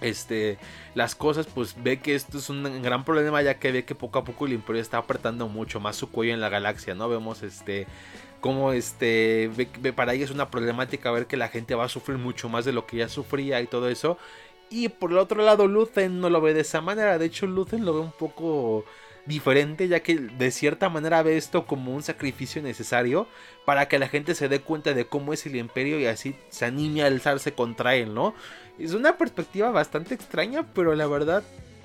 este, las cosas, pues ve que esto es un gran problema ya que ve que poco a poco el imperio está apretando mucho más su cuello en la galaxia, ¿no? Vemos este, como este, ve, para ella es una problemática ver que la gente va a sufrir mucho más de lo que ya sufría y todo eso. Y por el otro lado, Lucen no lo ve de esa manera, de hecho Lucen lo ve un poco diferente, ya que de cierta manera ve esto como un sacrificio necesario para que la gente se dé cuenta de cómo es el imperio y así se anime a alzarse contra él, ¿no? Es una perspectiva bastante extraña, pero la verdad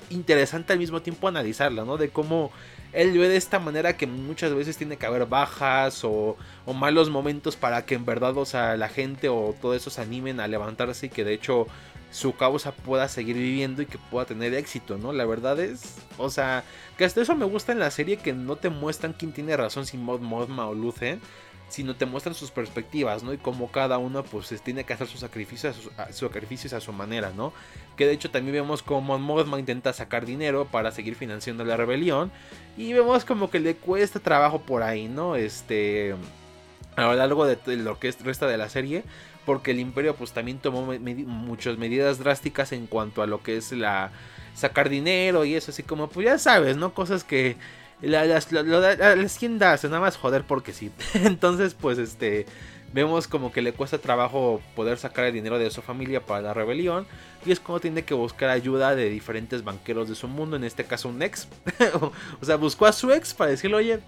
interesante al mismo tiempo analizarla, ¿no? De cómo él ve de esta manera que muchas veces tiene que haber bajas o, o, malos momentos para que en verdad, o sea, la gente o todo eso se animen a levantarse y que de hecho su causa pueda seguir viviendo y que pueda tener éxito, ¿no? La verdad es, o sea, que hasta eso me gusta en la serie que no te muestran quién tiene razón, si Mod Modma o Lucen, sino te muestran sus perspectivas, ¿no? Y cómo cada uno pues tiene que hacer sus sacrificios, sus sacrificios a su manera, ¿no? Que de hecho también vemos cómo Modma intenta sacar dinero para seguir financiando la rebelión y vemos como que le cuesta trabajo por ahí, ¿no? Este a lo largo de lo que es resta de la serie porque el imperio pues también tomó muchas medidas drásticas en cuanto a lo que es la sacar dinero y eso así como pues ya sabes, ¿no? Cosas que las, las, tiendas nada más joder porque sí. Entonces pues este vemos como que le cuesta trabajo poder sacar el dinero de su familia para la rebelión y es como tiene que buscar ayuda de diferentes banqueros de su mundo, en este caso un ex. o sea, buscó a su ex para decirle, oye,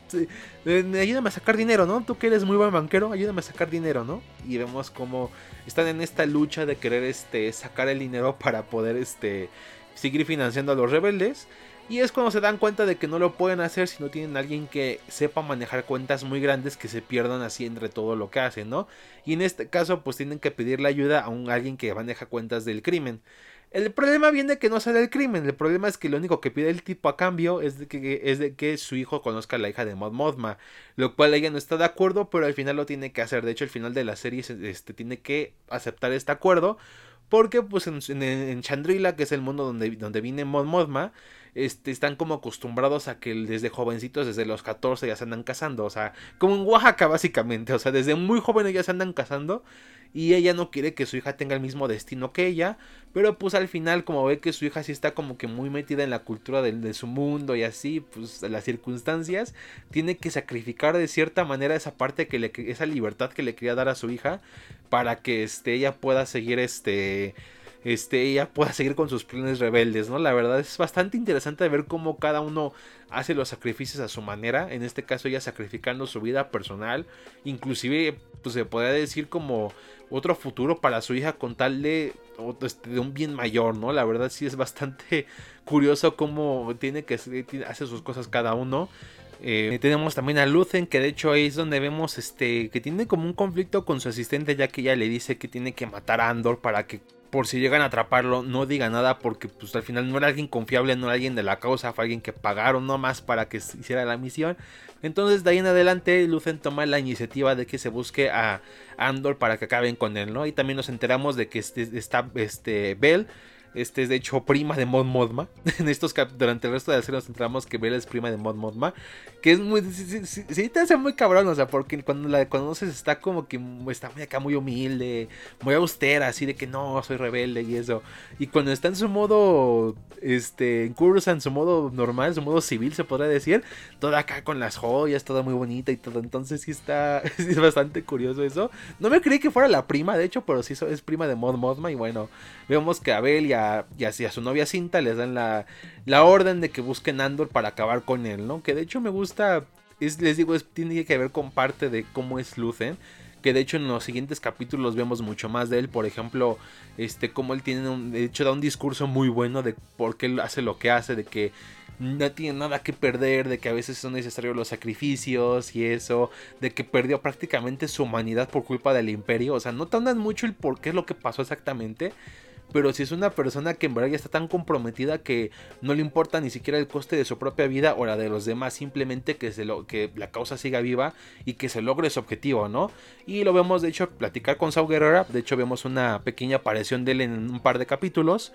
ayúdame a sacar dinero, ¿no? Tú que eres muy buen banquero, ayúdame a sacar dinero, ¿no? Y vemos como están en esta lucha de querer este, sacar el dinero para poder este, seguir financiando a los rebeldes. Y es cuando se dan cuenta de que no lo pueden hacer si no tienen alguien que sepa manejar cuentas muy grandes que se pierdan así entre todo lo que hacen, ¿no? Y en este caso pues tienen que pedirle ayuda a un alguien que maneja cuentas del crimen. El problema viene que no sale el crimen, el problema es que lo único que pide el tipo a cambio es de que, es de que su hijo conozca a la hija de Mod Modma, lo cual ella no está de acuerdo, pero al final lo tiene que hacer. De hecho, al final de la serie este, tiene que aceptar este acuerdo, porque pues en, en, Chandrila, que es el mundo donde, donde viene Mod Modma, este, están como acostumbrados a que desde jovencitos, desde los 14 ya se andan casando, o sea, como en Oaxaca básicamente, o sea, desde muy jóvenes ya se andan casando y ella no quiere que su hija tenga el mismo destino que ella, pero pues al final como ve que su hija sí está como que muy metida en la cultura de, su mundo y así, pues las circunstancias, tiene que sacrificar de cierta manera esa parte que le, esa libertad que le quería dar a su hija para que este, ella pueda seguir este este, ella pueda seguir con sus planes rebeldes, ¿no? La verdad es bastante interesante ver cómo cada uno hace los sacrificios a su manera, en este caso ella sacrificando su vida personal, inclusive pues se podría decir como otro futuro para su hija con tal de, este, de un bien mayor, ¿no? La verdad sí es bastante curioso cómo tiene que hacer sus cosas cada uno. Eh, tenemos también a Lucen, que de hecho ahí es donde vemos este que tiene como un conflicto con su asistente, ya que ella le dice que tiene que matar a Andor para que por si llegan a atraparlo, no diga nada porque pues al final no era alguien confiable, no era alguien de la causa, fue alguien que pagaron nomás para que hiciera la misión. Entonces de ahí en adelante Lucen toma la iniciativa de que se busque a Andor para que acaben con él, ¿no? Y también nos enteramos de que este, está este Bell Este es de hecho prima de Mod Modma. En estos durante el resto de la serie nos centramos que Bella es prima de Mod Modma. Que es muy. Sí, te hace muy cabrón, o sea, porque cuando la conoces está como que está muy acá, muy humilde, muy austera, así de que no, soy rebelde y eso. Y cuando está en su modo. Este. En cursa, en su modo normal, su modo civil, se podría decir. Toda acá con las joyas, toda muy bonita y todo. Entonces sí está. es bastante curioso eso. No me creí que fuera la prima, de hecho, pero sí es prima de Mod Modma. Y bueno, vemos que Abel y a, y a su novia Cinta les dan la, la orden de que busquen Andor para acabar con él, ¿no? Que de hecho me gusta, es, les digo, tiene que ver con parte de cómo es Lucen. Que de hecho en los siguientes capítulos vemos mucho más de él. Por ejemplo, este, como él tiene un, de hecho da un discurso muy bueno de por qué hace lo que hace, de que no tiene nada que perder, de que a veces son necesarios los sacrificios y eso, de que perdió prácticamente su humanidad por culpa del imperio. O sea, no tan mucho el por qué es lo que pasó exactamente, pero si es una persona que en verdad ya está tan comprometida que no le importa ni siquiera el coste de su propia vida o la de los demás, simplemente que, se lo, que la causa siga viva y que se logre su objetivo, ¿no? Y lo vemos, de hecho, platicar con Saw Guerrera, de hecho vemos una pequeña aparición de él en un par de capítulos,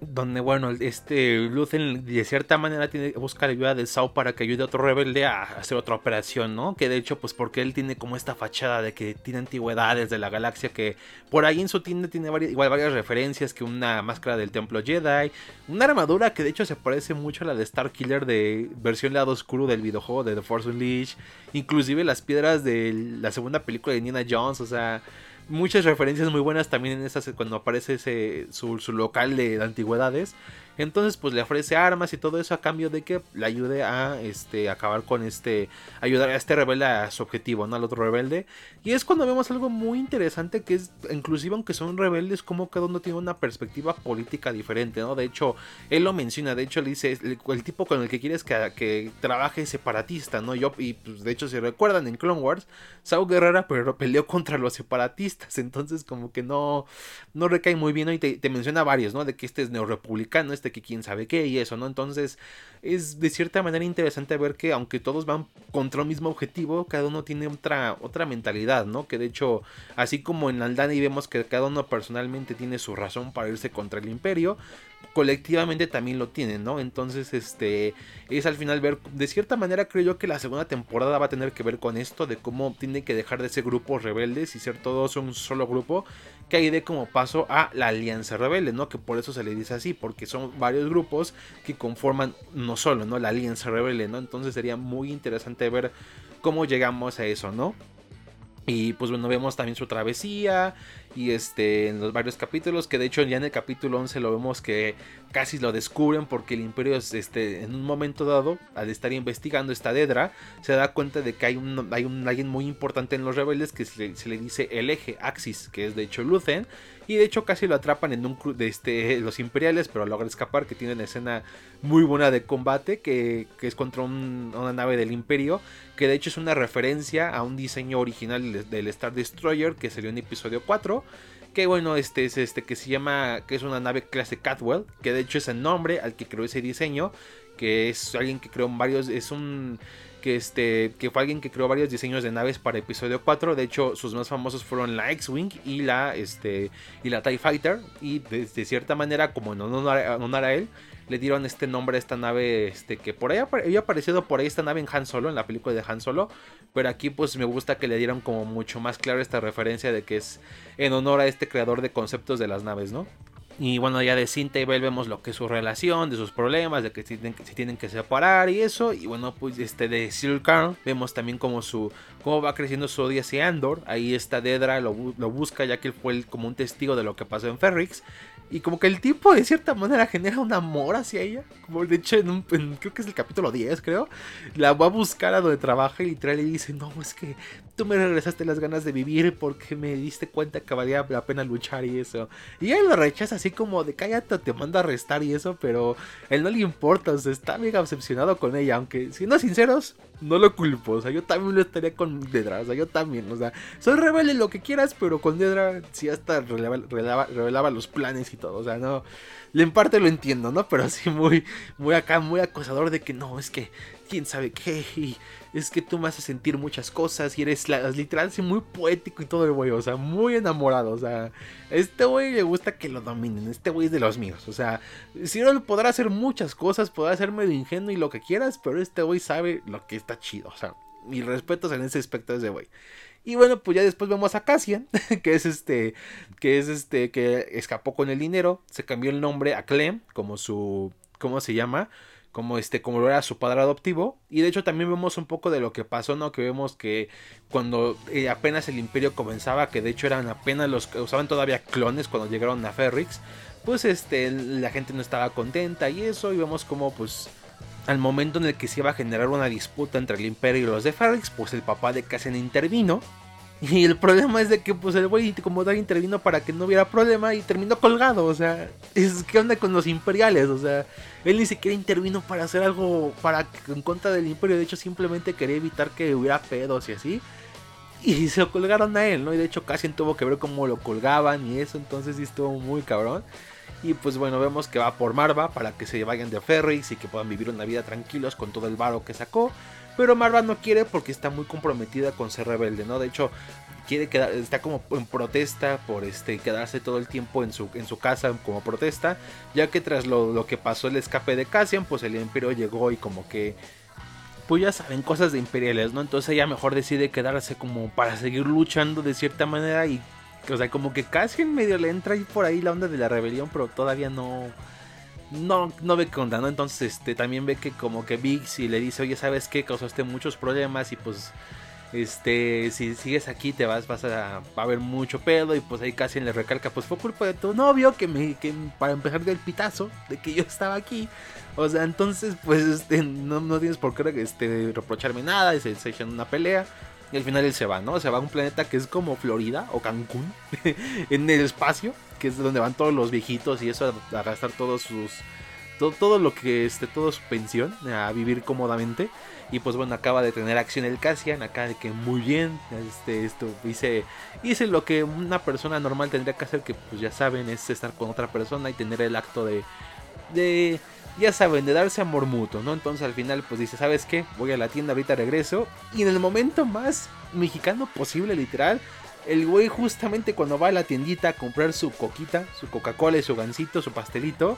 donde bueno, este Luthen de cierta manera tiene que buscar ayuda de Sao para que ayude a otro rebelde a hacer otra operación, ¿no? Que de hecho, pues porque él tiene como esta fachada de que tiene antigüedades de la galaxia que por ahí en su tienda tiene varias, igual varias referencias que una máscara del templo Jedi, una armadura que de hecho se parece mucho a la de Star Killer de versión lado oscuro del videojuego de The Force Unleashed, inclusive las piedras de la segunda película de Nina Jones, o sea, muchas referencias muy buenas también en esas cuando aparece ese, su, su local de antigüedades. Entonces, pues le ofrece armas y todo eso a cambio de que le ayude a este, acabar con este, ayudar a este rebelde a su objetivo, ¿no? Al otro rebelde. Y es cuando vemos algo muy interesante que es, inclusive aunque son rebeldes, como cada uno tiene una perspectiva política diferente, ¿no? De hecho, él lo menciona, de hecho le dice, el, tipo con el que quieres que, que trabaje separatista, ¿no? Yo, y pues de hecho, si recuerdan en Clone Wars, Sao Guerrera pero peleó contra los separatistas, entonces como que no, no recae muy bien, ¿no? Y te, te menciona varios, ¿no? De que este es neorepublicano, este que quién sabe qué y eso, ¿no? Entonces es de cierta manera interesante ver que aunque todos van contra un mismo objetivo, cada uno tiene otra, otra mentalidad, ¿no? Que de hecho, así como en Aldani vemos que cada uno personalmente tiene su razón para irse contra el imperio, colectivamente también lo tienen, ¿no? Entonces, este, es al final ver, de cierta manera creo yo que la segunda temporada va a tener que ver con esto, de cómo tienen que dejar de ser grupos rebeldes y ser todos un solo grupo, que ahí de como paso a la Alianza Rebelde, ¿no? Que por eso se le dice así, porque son varios grupos que conforman no solo, ¿no? La Alianza Rebelde, ¿no? Entonces sería muy interesante ver cómo llegamos a eso, ¿no? Y pues bueno, vemos también su travesía y este en los varios capítulos, que de hecho ya en el capítulo 11 lo vemos que casi lo descubren porque el imperio este, en un momento dado, al estar investigando esta Dedra, se da cuenta de que hay un, hay un alguien muy importante en los rebeldes que se le, dice el eje Axis, que es de hecho Luthen, y de hecho casi lo atrapan en un de este, los imperiales, pero logra escapar, que tiene una escena muy buena de combate, que, es contra una nave del imperio, que de hecho es una referencia a un diseño original del Star Destroyer que salió en episodio 4 que bueno, este es este que se llama, que es una nave clase Catwell, que de hecho es el nombre al que creó ese diseño, que es alguien que creó varios, es un que este que fue alguien que creó varios diseños de naves para episodio 4 de hecho sus más famosos fueron la X-Wing y la este y la TIE Fighter. Y de, cierta manera como en honor a él le dieron este nombre a esta nave, este, que por ahí había aparecido por ahí esta nave en Han Solo, en la película de Han Solo, pero aquí pues me gusta que le dieran como mucho más claro esta referencia de que es en honor a este creador de conceptos de las naves, ¿no? Y bueno, ya de Cinta y Bell vemos lo que es su relación, de sus problemas, de que se tienen, que separar y eso. Y bueno, pues este de Cyril Carl vemos también como su cómo va creciendo su odio hacia Andor. Ahí está Dedra, lo, lo busca ya que él fue como un testigo de lo que pasó en Ferrix. Y como que el tipo de cierta manera genera un amor hacia ella. Como de hecho, en, un, creo que es el capítulo 10, creo. La va a buscar a donde trabaja y literal le dice, no, es que tú me regresaste las ganas de vivir porque me diste cuenta que valía la pena luchar y eso. Y él lo rechaza así como de cállate, te mando a arrestar y eso, pero él no le importa, o sea, está mega obsesionado con ella. Aunque, siendo sinceros, no lo culpo. O sea, yo también lo estaría con Dedra. O sea, yo también. O sea, soy rebelde lo que quieras, pero con Dedra sí hasta revelaba, los planes y todo. O sea, no. En parte lo entiendo, ¿no? Pero así muy, muy acá, muy acosador de que no, es que quién sabe qué, es que tú me haces sentir muchas cosas y eres la, literal muy poético y todo el güey, o sea, muy enamorado, o sea, este güey le gusta que lo dominen, este güey es de los míos, o sea, si no podrá hacer muchas cosas, podrá ser medio ingenuo y lo que quieras, pero este güey sabe lo que está chido, o sea, mis respetos en ese aspecto de ese güey. Y bueno, pues ya después vemos a Cassian, que es este, que es este, que escapó con el dinero, se cambió el nombre a Clem, como su, ¿cómo se llama? Como este, como lo era su padre adoptivo. Y de hecho también vemos un poco de lo que pasó, ¿no? Que vemos que cuando eh, apenas el imperio comenzaba, que de hecho eran apenas los que usaban todavía clones cuando llegaron a Ferrix, pues este, la gente no estaba contenta y eso, y vemos como pues al momento en el que se iba a generar una disputa entre el Imperio y los de Ferrix, pues el papá de Cassian intervino. Y el problema es de que pues el güey como tal intervino para que no hubiera problema y terminó colgado, o sea, es que onda con los imperiales, o sea, él ni siquiera intervino para hacer algo para en contra del imperio, de hecho simplemente quería evitar que hubiera pedos y así. Y se lo colgaron a él, ¿no? Y de hecho Cassian tuvo que ver cómo lo colgaban y eso, entonces sí estuvo muy cabrón. Y pues bueno, vemos que va por Marva para que se vayan de Ferrix y que puedan vivir una vida tranquilos con todo el varo que sacó. Pero Marva no quiere porque está muy comprometida con ser rebelde, ¿no? De hecho, quiere quedar, está como en protesta por este quedarse todo el tiempo en su, en su casa como protesta. Ya que tras lo, lo que pasó el escape de Cassian, pues el imperio llegó y como que pues ya saben, cosas de imperiales, ¿no? Entonces ella mejor decide quedarse como para seguir luchando de cierta manera y o sea, como que casi en medio le entra ahí por ahí la onda de la rebelión, pero todavía no. No, no ve qué ¿no? Entonces, este, también ve que como que Vix y le dice, oye, ¿sabes qué? Causaste muchos problemas y pues, este, si sigues aquí te vas, vas a, a haber mucho pedo y pues ahí casi le recalca, pues fue culpa de tu novio que me, que para empezar del pitazo de que yo estaba aquí. O sea, entonces, pues, este, no, no tienes por qué, este, reprocharme nada se, se echan una pelea. Y al final él se va, ¿no? Se va a un planeta que es como Florida o Cancún, en el espacio, que es donde van todos los viejitos y eso a, gastar todos sus. Todo, todo, lo que esté, toda su pensión, a vivir cómodamente. Y pues bueno, acaba de tener acción el Cassian, acá de que muy bien, este, esto, hice, hice lo que una persona normal tendría que hacer, que pues ya saben, es estar con otra persona y tener el acto de, de ya saben, de darse amor mutuo, ¿no? Entonces al final pues dice, ¿sabes qué? Voy a la tienda, ahorita regreso. Y en el momento más mexicano posible, literal, el güey justamente cuando va a la tiendita a comprar su coquita, su Coca-Cola y su gansito, su pastelito,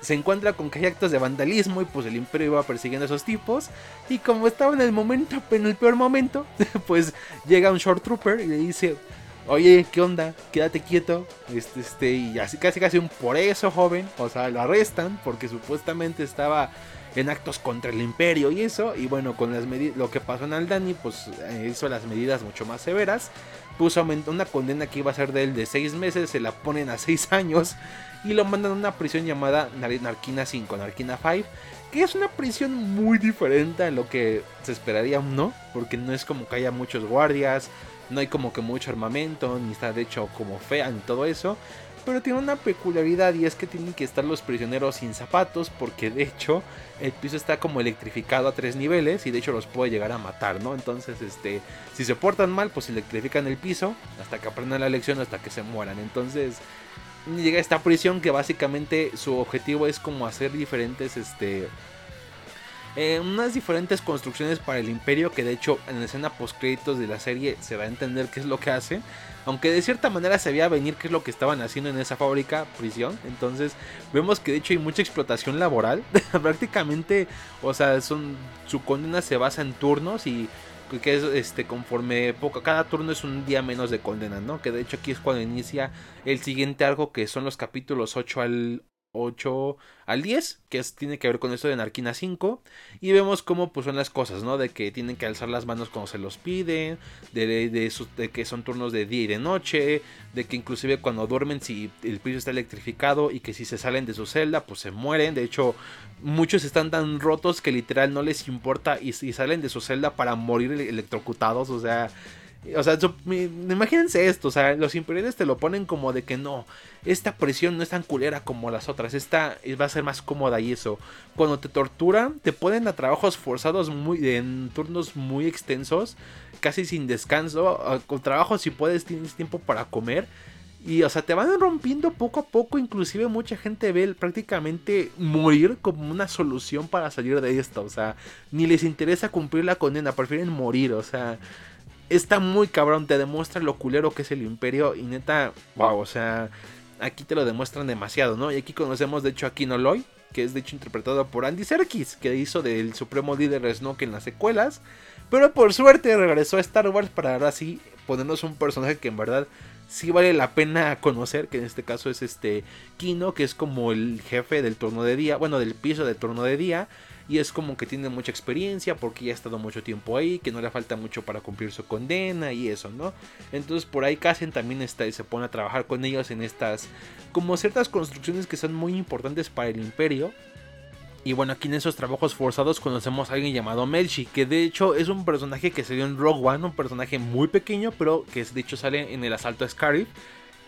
se encuentra con que hay actos de vandalismo y pues el imperio iba persiguiendo a esos tipos. Y como estaba en el momento, en el peor momento, pues llega un short trooper y le dice, oye, ¿qué onda? Quédate quieto. Este, este, y así casi casi un por eso, joven. O sea, lo arrestan porque supuestamente estaba en actos contra el imperio y eso. Y bueno, con las lo que pasó en Aldani, pues eh, hizo las medidas mucho más severas. Puso una condena que iba a ser de él de 6 meses, se la ponen a 6 años. Y lo mandan a una prisión llamada Narquina 5, Narquina 5. Que es una prisión muy diferente a lo que se esperaría, ¿no? Porque no es como que haya muchos guardias, no hay como que mucho armamento, ni está de hecho como fea, ni todo eso. Pero tiene una peculiaridad y es que tienen que estar los prisioneros sin zapatos porque de hecho el piso está como electrificado a tres niveles y de hecho los puede llegar a matar, ¿no? Entonces, este, si se portan mal, pues electrifican el piso hasta que aprendan la lección, hasta que se mueran. Entonces, llega esta prisión que básicamente su objetivo es como hacer diferentes, este, eh, unas diferentes construcciones para el imperio que de hecho en la escena post créditos de la serie se va a entender qué es lo que hacen. Aunque de cierta manera se veía venir qué es lo que estaban haciendo en esa fábrica, prisión. Entonces vemos que de hecho hay mucha explotación laboral. Prácticamente, o sea, son, su condena se basa en turnos y que es este conforme poco cada turno es un día menos de condena, ¿no? Que de hecho aquí es cuando inicia el siguiente arco que son los capítulos 8 al 8 al 10, que tiene que ver con esto de Narquina 5, y vemos cómo pues son las cosas, ¿no? De que tienen que alzar las manos cuando se los piden, de, de, que son turnos de día y de noche, de que inclusive cuando duermen si el piso está electrificado y que si se salen de su celda pues se mueren, de hecho muchos están tan rotos que literal no les importa y, y salen de su celda para morir electrocutados, o sea... O sea, imagínense esto, o sea, los imperiales te lo ponen como de que no, esta presión no es tan culera como las otras, esta va a ser más cómoda y eso. Cuando te torturan, te ponen a trabajos forzados muy en turnos muy extensos, casi sin descanso, con trabajos si puedes tienes tiempo para comer Y, o sea, te van rompiendo poco a poco. Inclusive mucha gente ve prácticamente morir como una solución para salir de esto. O sea, ni les interesa cumplir la condena, prefieren morir. O sea, está muy cabrón. Te demuestra lo culero que es el imperio. Y neta, wow, o sea, aquí te lo demuestran demasiado, ¿no? Y aquí conocemos, de hecho, a Kinoloy, que es de hecho interpretado por Andy Serkis, que hizo del supremo líder Snoke en las secuelas. Pero por suerte regresó a Star Wars para ahora sí ponernos un personaje que en verdad sí vale la pena conocer, que en este caso es este Kino, que es como el jefe del turno de día, bueno, del piso del turno de día, y es como que tiene mucha experiencia porque ya ha estado mucho tiempo ahí, que no le falta mucho para cumplir su condena y eso, ¿no? Entonces por ahí Cassian también está y se pone a trabajar con ellos en estas como ciertas construcciones que son muy importantes para el imperio. Y bueno, aquí en esos trabajos forzados conocemos a alguien llamado Melchi, que de hecho es un personaje que se dio en Rogue One, un personaje muy pequeño, pero que de hecho sale en el asalto a Scarif.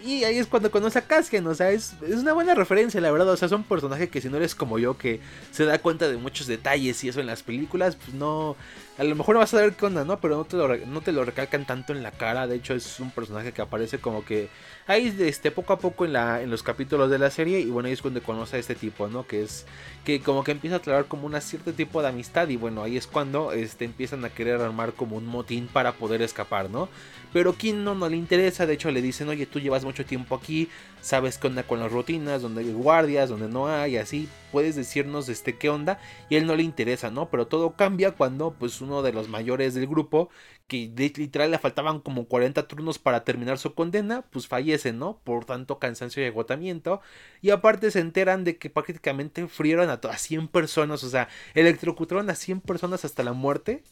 Y ahí es cuando conoce a Cassian, o sea, es, es, una buena referencia, la verdad. O sea, es un personaje que si no eres como yo, que se da cuenta de muchos detalles y eso en las películas, pues no. A lo mejor no vas a ver qué onda, ¿no? Pero no te, lo, no te lo recalcan tanto en la cara. De hecho, es un personaje que aparece como que ahí este, poco a poco en, la, en los capítulos de la serie. Y bueno, ahí es cuando conoce a este tipo, ¿no? Que es que como que empieza a traer como un cierto tipo de amistad. Y bueno, ahí es cuando este, empiezan a querer armar como un motín para poder escapar, ¿no? Pero Kim no, no le interesa. De hecho, le dicen, oye, tú llevas mucho tiempo aquí. Sabes qué onda con las rutinas, donde hay guardias, donde no hay, así. Puedes decirnos este qué onda. Y a él no le interesa, ¿no? Pero todo cambia cuando, pues, uno de los mayores del grupo, que literal le faltaban como 40 turnos para terminar su condena, pues fallece, ¿no? Por tanto cansancio y agotamiento. Y aparte se enteran de que prácticamente frieron a, a 100 personas, o sea, electrocutaron a 100 personas hasta la muerte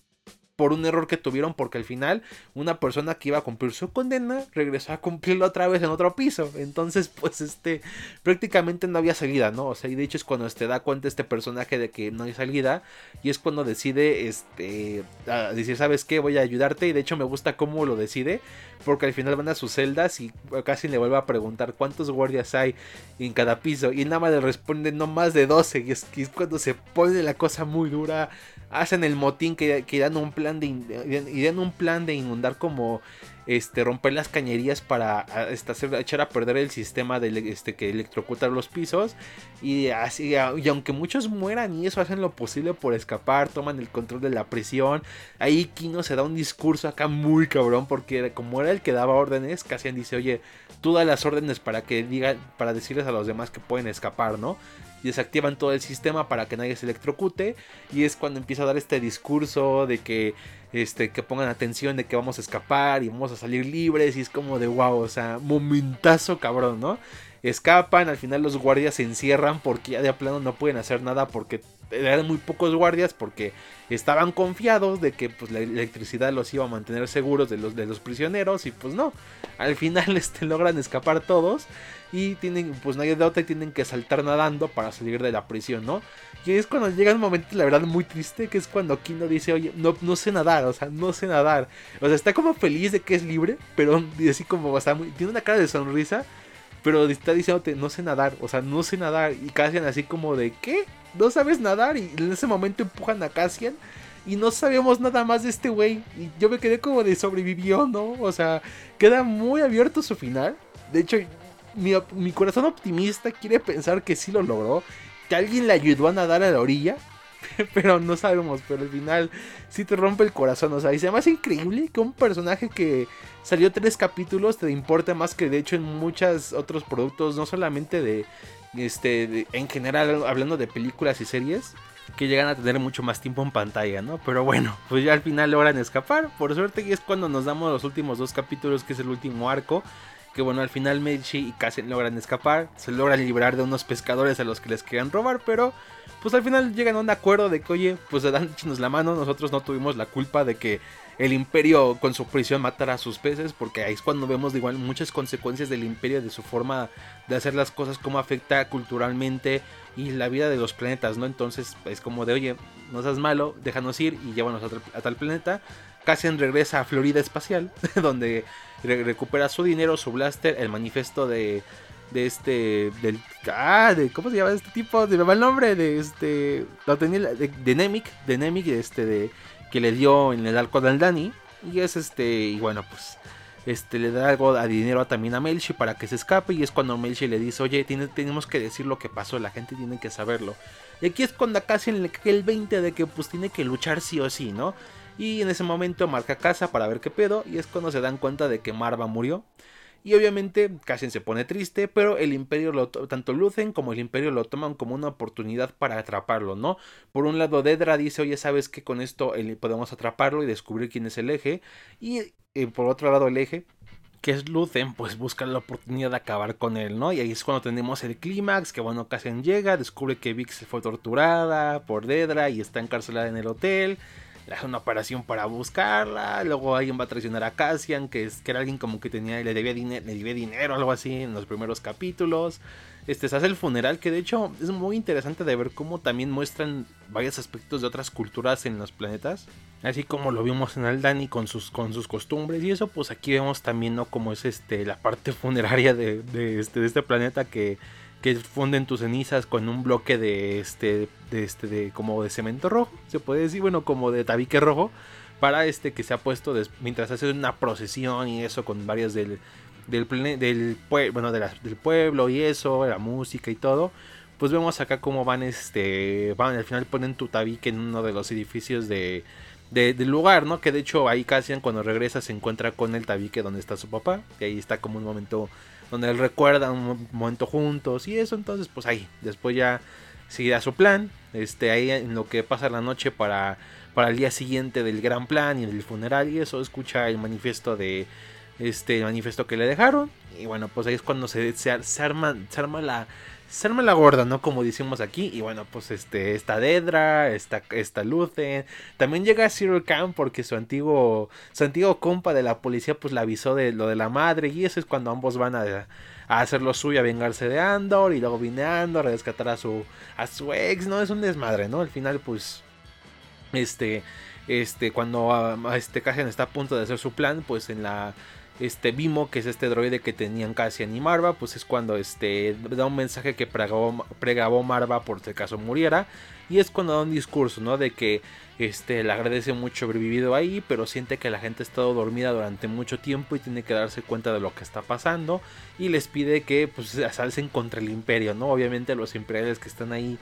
por un error que tuvieron porque al final una persona que iba a cumplir su condena regresó a cumplirlo otra vez en otro piso. Entonces, pues este prácticamente no había salida, ¿no? O sea, y de hecho es cuando te da cuenta este personaje de que no hay salida y es cuando decide este decir, ¿sabes qué? Voy a ayudarte y de hecho me gusta cómo lo decide porque al final van a sus celdas y casi le vuelve a preguntar cuántos guardias hay en cada piso y nada más le responde no más de 12 y es, es cuando se pone la cosa muy dura hacen el motín que, que dan un plan de y dan un plan de inundar como este romper las cañerías para este, hacer, echar a perder el sistema de este, que electrocuta los pisos. Y así y aunque muchos mueran y eso hacen lo posible por escapar toman el control de la prisión. Ahí Kino se da un discurso acá muy cabrón porque como era el que daba órdenes Cassian dice oye tú das las órdenes para que digan para decirles a los demás que pueden escapar no y desactivan todo el sistema para que nadie se electrocute y es cuando empieza a dar este discurso de que este que pongan atención de que vamos a escapar y vamos a salir libres y es como de wow, o sea, momentazo cabrón, ¿no? Escapan, al final los guardias se encierran porque ya de plano no pueden hacer nada porque eran muy pocos guardias porque estaban confiados de que pues, la electricidad los iba a mantener seguros de los, de los prisioneros y pues no, al final este, logran escapar todos y tienen, pues nadie de otra y tienen que saltar nadando para salir de la prisión, ¿no? Y es cuando llega un momento, la verdad, muy triste, que es cuando Kino dice, oye, no, no sé nadar, o sea, no sé nadar. O sea, está como feliz de que es libre, pero así como, o sea, tiene una cara de sonrisa, pero está diciéndote, no sé nadar, o sea, no sé nadar. Y Cassian así como de, ¿qué? ¿No sabes nadar? Y en ese momento empujan a Cassian. Y no sabemos nada más de este güey. Y yo me quedé como de sobrevivió, ¿no? O sea, queda muy abierto su final. De hecho, mi, corazón optimista quiere pensar que sí lo logró, que alguien le ayudó a nadar a la orilla, pero no sabemos, pero al final sí te rompe el corazón, o sea, y se me hace increíble que un personaje que salió tres capítulos te importa más que de hecho en muchos otros productos, no solamente de, este, en general hablando de películas y series, que llegan a tener mucho más tiempo en pantalla, ¿no? Pero bueno, pues ya al final logran escapar, por suerte y es cuando nos damos los últimos dos capítulos, que es el último arco, que bueno, al final Meiji y Cassian logran escapar, se logran librar de unos pescadores a los que les querían robar, pero pues al final llegan a un acuerdo de que, oye, pues chinos la mano, nosotros no tuvimos la culpa de que el imperio con su prisión matara a sus peces, porque ahí es cuando vemos igual muchas consecuencias del imperio, de su forma de hacer las cosas, cómo afecta culturalmente y la vida de los planetas, ¿no? Entonces es como de, oye, no seas malo, déjanos ir y llévanos a, tal planeta. Cassian regresa a Florida Espacial, donde recupera su dinero, su blaster, el manifiesto de, de este, del, ah, de, ¿cómo se llama este tipo? De el nombre, de este, lo tenía, de, de Nemic, de este, de, que le dio en el arco del Dani, y es este, y bueno, pues, este, le da algo de dinero también a Melchi para que se escape y es cuando Melchi le dice, oye, tenemos que decir lo que pasó, la gente tiene que saberlo. Y aquí es cuando a Cassian le cae el 20 de que pues tiene que luchar sí o sí, ¿no? Y en ese momento marca casa para ver qué pedo y es cuando se dan cuenta de que Marva murió. Y obviamente Cassian se pone triste, pero el imperio lo tanto Lucen como el imperio lo toman como una oportunidad para atraparlo, ¿no? Por un lado Dedra dice, oye, sabes que con esto podemos atraparlo y descubrir quién es el eje. Y eh, por otro lado el eje que es Lucen, pues busca la oportunidad de acabar con él, ¿no? Y ahí es cuando tenemos el clímax, que bueno, Cassian llega, descubre que Vix fue torturada por Dedra y está encarcelada en el hotel hace una operación para buscarla. Luego alguien va a traicionar a Cassian, que, es, que era alguien como que tenía, le debía, dinero, le debía dinero, algo así, en los primeros capítulos. Este, se hace el funeral, que de hecho es muy interesante de ver cómo también muestran varios aspectos de otras culturas en los planetas. Así como lo vimos en Aldani con sus, con sus costumbres y eso, pues aquí vemos también, ¿no? Como es este, la parte funeraria de, este, de este planeta que que funden tus cenizas con un bloque de este de este de como de cemento rojo se puede decir bueno como de tabique rojo para este que se ha puesto mientras hace una procesión y eso con varias del del, del, bueno, del pueblo y eso la música y todo pues vemos acá cómo van este van al final ponen tu tabique en uno de los edificios de, de del lugar, ¿no? Que de hecho ahí Cassian cuando regresa se encuentra con el tabique donde está su papá. Y ahí está como un momento donde él recuerda un momento juntos y eso, entonces pues ahí, después ya a su plan, este, ahí en lo que pasa la noche para, para el día siguiente del gran plan y del funeral y eso, escucha el manifiesto de, este, manifiesto que le dejaron y bueno, pues ahí es cuando se, se, arma, se arma la se la gorda, ¿no? Como decimos aquí. Y bueno, pues este, esta Dedra, esta, esta Lucen. También llega Cyril Khan porque su antiguo, su antiguo compa de la policía pues le avisó de lo de la madre. Y eso es cuando ambos van a, a hacer lo suyo, a vengarse de Andor. Y luego viene Andor a rescatar a su, a su ex, ¿no? Es un desmadre, ¿no? Al final pues, este, este, cuando a, este Cassian está a punto de hacer su plan, pues en la este Vimo, que es este droide que tenían Cassian y Marva, pues es cuando este da un mensaje que pregrabó, Marva por si acaso muriera. Y es cuando da un discurso, ¿no? De que este, le agradece mucho haber vivido ahí, pero siente que la gente ha estado dormida durante mucho tiempo y tiene que darse cuenta de lo que está pasando. Y les pide que pues se alcen contra el imperio, ¿no? Obviamente los imperiales que están ahí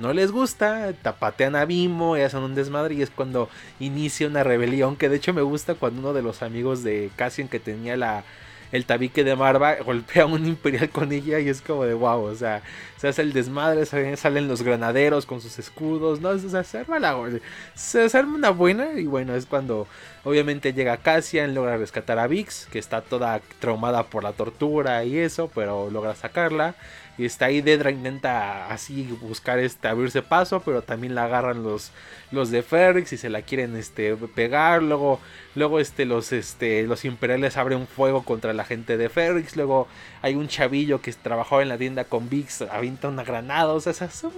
no les gusta, tapatean a Bimo, y hacen un desmadre y es cuando inicia una rebelión que de hecho me gusta cuando uno de los amigos de Cassian que tenía la, el tabique de Marva golpea a un imperial con ella y es como de wow, o sea, se hace el desmadre, salen los granaderos con sus escudos, ¿no? Se arma, la, se arma una buena y bueno, es cuando obviamente llega Cassian, logra rescatar a Vix, que está toda traumada por la tortura y eso, pero logra sacarla. Está ahí Dedra intenta así buscar este abrirse paso, pero también la agarran los, los de Ferrix y se la quieren este pegar. Luego, luego este, los, este, los imperiales abren fuego contra la gente de Ferrix. Luego hay un chavillo que trabajaba en la tienda con Vix, avienta una granada. O sea, son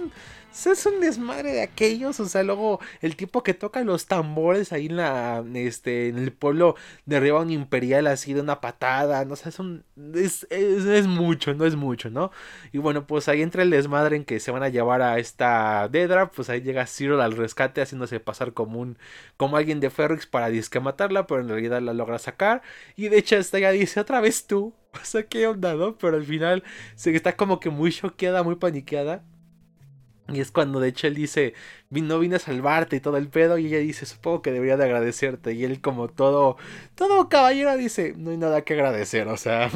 es un desmadre de aquellos, o sea, luego el tipo que toca los tambores ahí en la, este, en el pueblo derriba un imperial así de una patada, no sé, es un, es, es, mucho, no es mucho, ¿no? Y bueno, pues ahí entra el desmadre en que se van a llevar a esta Dedra, pues ahí llega Cyril al rescate haciéndose pasar como un, como alguien de Ferrix para disque matarla, pero en realidad la logra sacar, y de hecho esta ya dice, otra vez tú, o sea, qué onda, ¿no? Pero al final se está como que muy choqueada, muy paniqueada. Y es cuando de hecho él dice, no vine a salvarte y todo el pedo. Y ella dice, supongo que debería de agradecerte. Y él como todo, todo caballero dice, no hay nada que agradecer. O sea,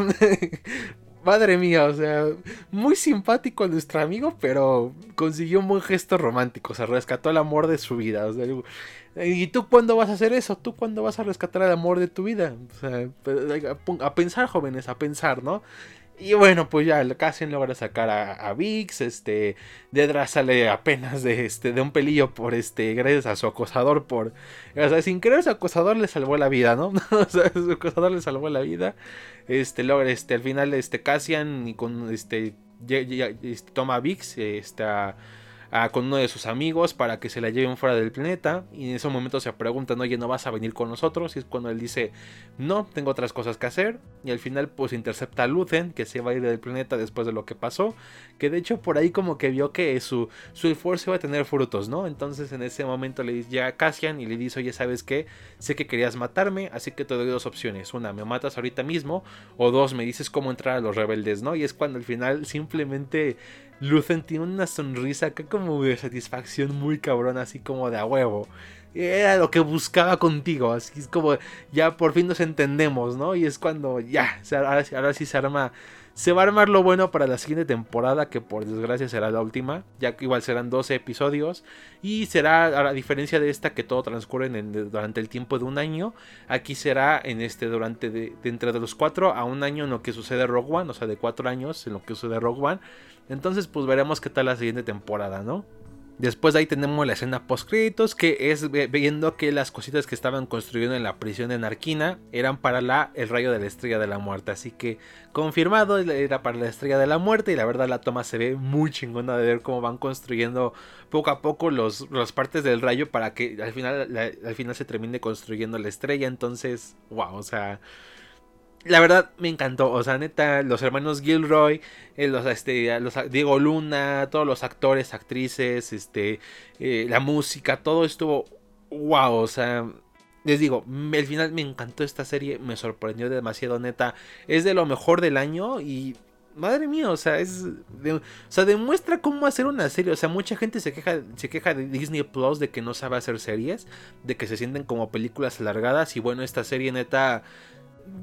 madre mía, o sea, muy simpático nuestro amigo, pero consiguió un buen gesto romántico. O sea, rescató el amor de su vida. O sea, ¿y tú cuándo vas a hacer eso? ¿Tú cuándo vas a rescatar el amor de tu vida? Sea, a pensar, jóvenes, a pensar, ¿no? Y bueno, pues ya Cassian logra sacar a, Vix. Este. Dedra sale apenas de este. de un pelillo por este. Gracias a su acosador. Por. O sea, sin querer su acosador le salvó la vida, ¿no? o sea, su acosador le salvó la vida. Este. Logra. Este. Al final. Este. Cassian. Y con. Este. este toma a Vix. Este. A, con uno de sus amigos para que se la lleven fuera del planeta. Y en ese momento se preguntan, oye, ¿no vas a venir con nosotros? Y es cuando él dice, no, tengo otras cosas que hacer. Y al final pues intercepta a Luthen, que se va a ir del planeta después de lo que pasó. Que de hecho por ahí como que vio que su, su esfuerzo iba a tener frutos, ¿no? Entonces en ese momento le ya a Cassian y le dice, oye, ¿sabes qué? Sé que querías matarme, así que te doy dos opciones. Una, me matas ahorita mismo. O dos, me dices cómo entrar a los rebeldes, ¿no? Y es cuando al final simplemente Lucen tiene una sonrisa que como de satisfacción muy cabrón, así como de a huevo. Era lo que buscaba contigo, así es como ya por fin nos entendemos, ¿no? Y es cuando ya, ahora, ahora sí se arma se va a armar lo bueno para la siguiente temporada, que por desgracia será la última, ya que igual serán 12 episodios. Y será, a diferencia de esta, que todo transcurre durante el tiempo de un año, aquí será en este durante de, entre de los 4 a un año en lo que sucede Rogue One, o sea, de 4 años en lo que sucede Rogue One. Entonces, pues veremos qué tal la siguiente temporada, ¿no? Después de ahí tenemos la escena post créditos que es viendo que las cositas que estaban construyendo en la prisión de Narquina eran para la, el rayo de la estrella de la muerte. Así que confirmado era para la estrella de la muerte y la verdad la toma se ve muy chingona de ver cómo van construyendo poco a poco los, las partes del rayo para que al final, al final se termine construyendo la estrella. Entonces, wow, o sea la verdad me encantó, o sea, neta, los hermanos Gilroy, eh, los, este, Diego Luna, todos los actores, actrices, este, eh, la música, todo estuvo wow, o sea, les digo, el final me encantó esta serie, me sorprendió demasiado, neta, es de lo mejor del año y madre mía, o sea, es o sea, demuestra cómo hacer una serie, o sea, mucha gente se queja se queja de Disney Plus de que no sabe hacer series, de que se sienten como películas alargadas y bueno, esta serie neta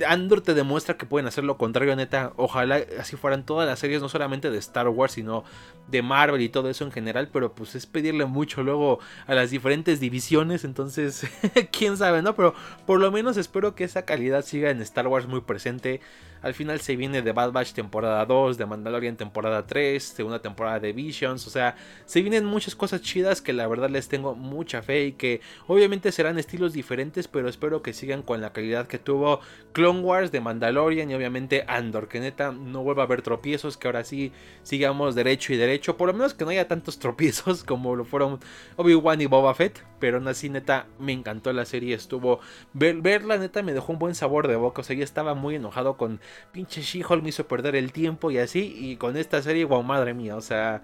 Andor te demuestra que pueden hacer lo contrario, neta. Ojalá así fueran todas las series, no solamente de Star Wars, sino de Marvel y todo eso en general. Pero pues es pedirle mucho luego a las diferentes divisiones. Entonces, quién sabe, ¿no? Pero por lo menos espero que esa calidad siga en Star Wars muy presente. Al final se viene de Bad Batch temporada 2, de Mandalorian temporada 3, segunda temporada de Visions. O sea, se vienen muchas cosas chidas que la verdad les tengo mucha fe y que obviamente serán estilos diferentes, pero espero que sigan con la calidad que tuvo Clone Wars de Mandalorian y obviamente Andor. Que neta no vuelva a haber tropiezos, que ahora sí sigamos derecho y derecho. Por lo menos que no haya tantos tropiezos como lo fueron Obi-Wan y Boba Fett. Pero aún así, neta, me encantó la serie. Estuvo. Ver, verla, neta, me dejó un buen sabor de boca. O sea, yo estaba muy enojado con pinche She-Hulk me hizo perder el tiempo y así. Y con esta serie, wow, madre mía, o sea,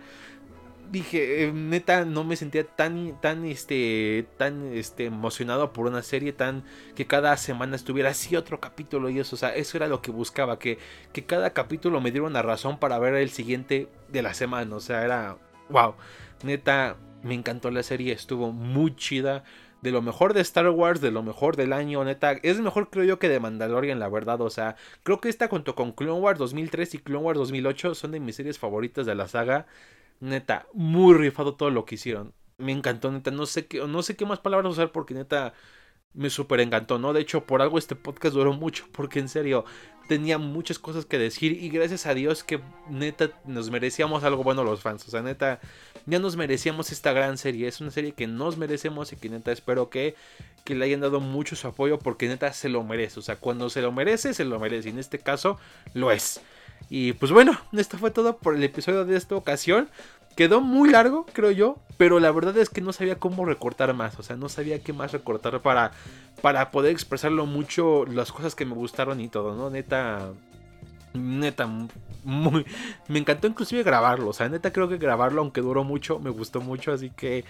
dije, eh, neta, no me sentía tan, tan, este, tan, este, emocionado por una serie tan, que cada semana estuviera así otro capítulo y eso, o sea, eso era lo que buscaba, que, que cada capítulo me diera una razón para ver el siguiente de la semana, o sea, era, wow, neta, me encantó la serie, estuvo muy chida de lo mejor de Star Wars, de lo mejor del año, neta. Es mejor creo yo que de Mandalorian, la verdad. O sea, creo que esta junto con Clone Wars 2003 y Clone Wars 2008 son de mis series favoritas de la saga. Neta, muy rifado todo lo que hicieron. Me encantó, neta. No sé qué, no sé qué más palabras usar porque neta me súper encantó, ¿no? De hecho, por algo este podcast duró mucho, porque en serio, tenía muchas cosas que decir y gracias a Dios que neta nos merecíamos algo bueno los fans. O sea, neta, ya nos merecíamos esta gran serie. Es una serie que nos merecemos y que neta espero que, que le hayan dado mucho su apoyo porque neta se lo merece. O sea, cuando se lo merece, se lo merece. Y en este caso, lo es. Y pues bueno, esto fue todo por el episodio de esta ocasión. Quedó muy largo, creo yo, pero la verdad es que no sabía cómo recortar más, o sea, no sabía qué más recortar para, para poder expresarlo mucho, las cosas que me gustaron y todo, ¿no? Neta, neta, muy, me encantó inclusive grabarlo, o sea, neta creo que grabarlo, aunque duró mucho, me gustó mucho, así que,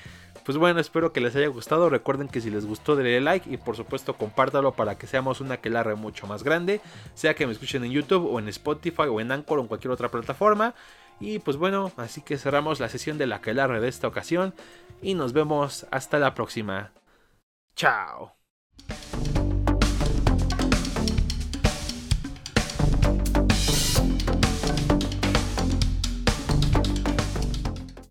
pues bueno, espero que les haya gustado, recuerden que si les gustó denle like y por supuesto compártalo para que seamos una que larre mucho más grande, sea que me escuchen en YouTube o en Spotify o en Anchor o en cualquier otra plataforma. Y pues bueno, así que cerramos la sesión de la que de esta ocasión y nos vemos hasta la próxima. Chao.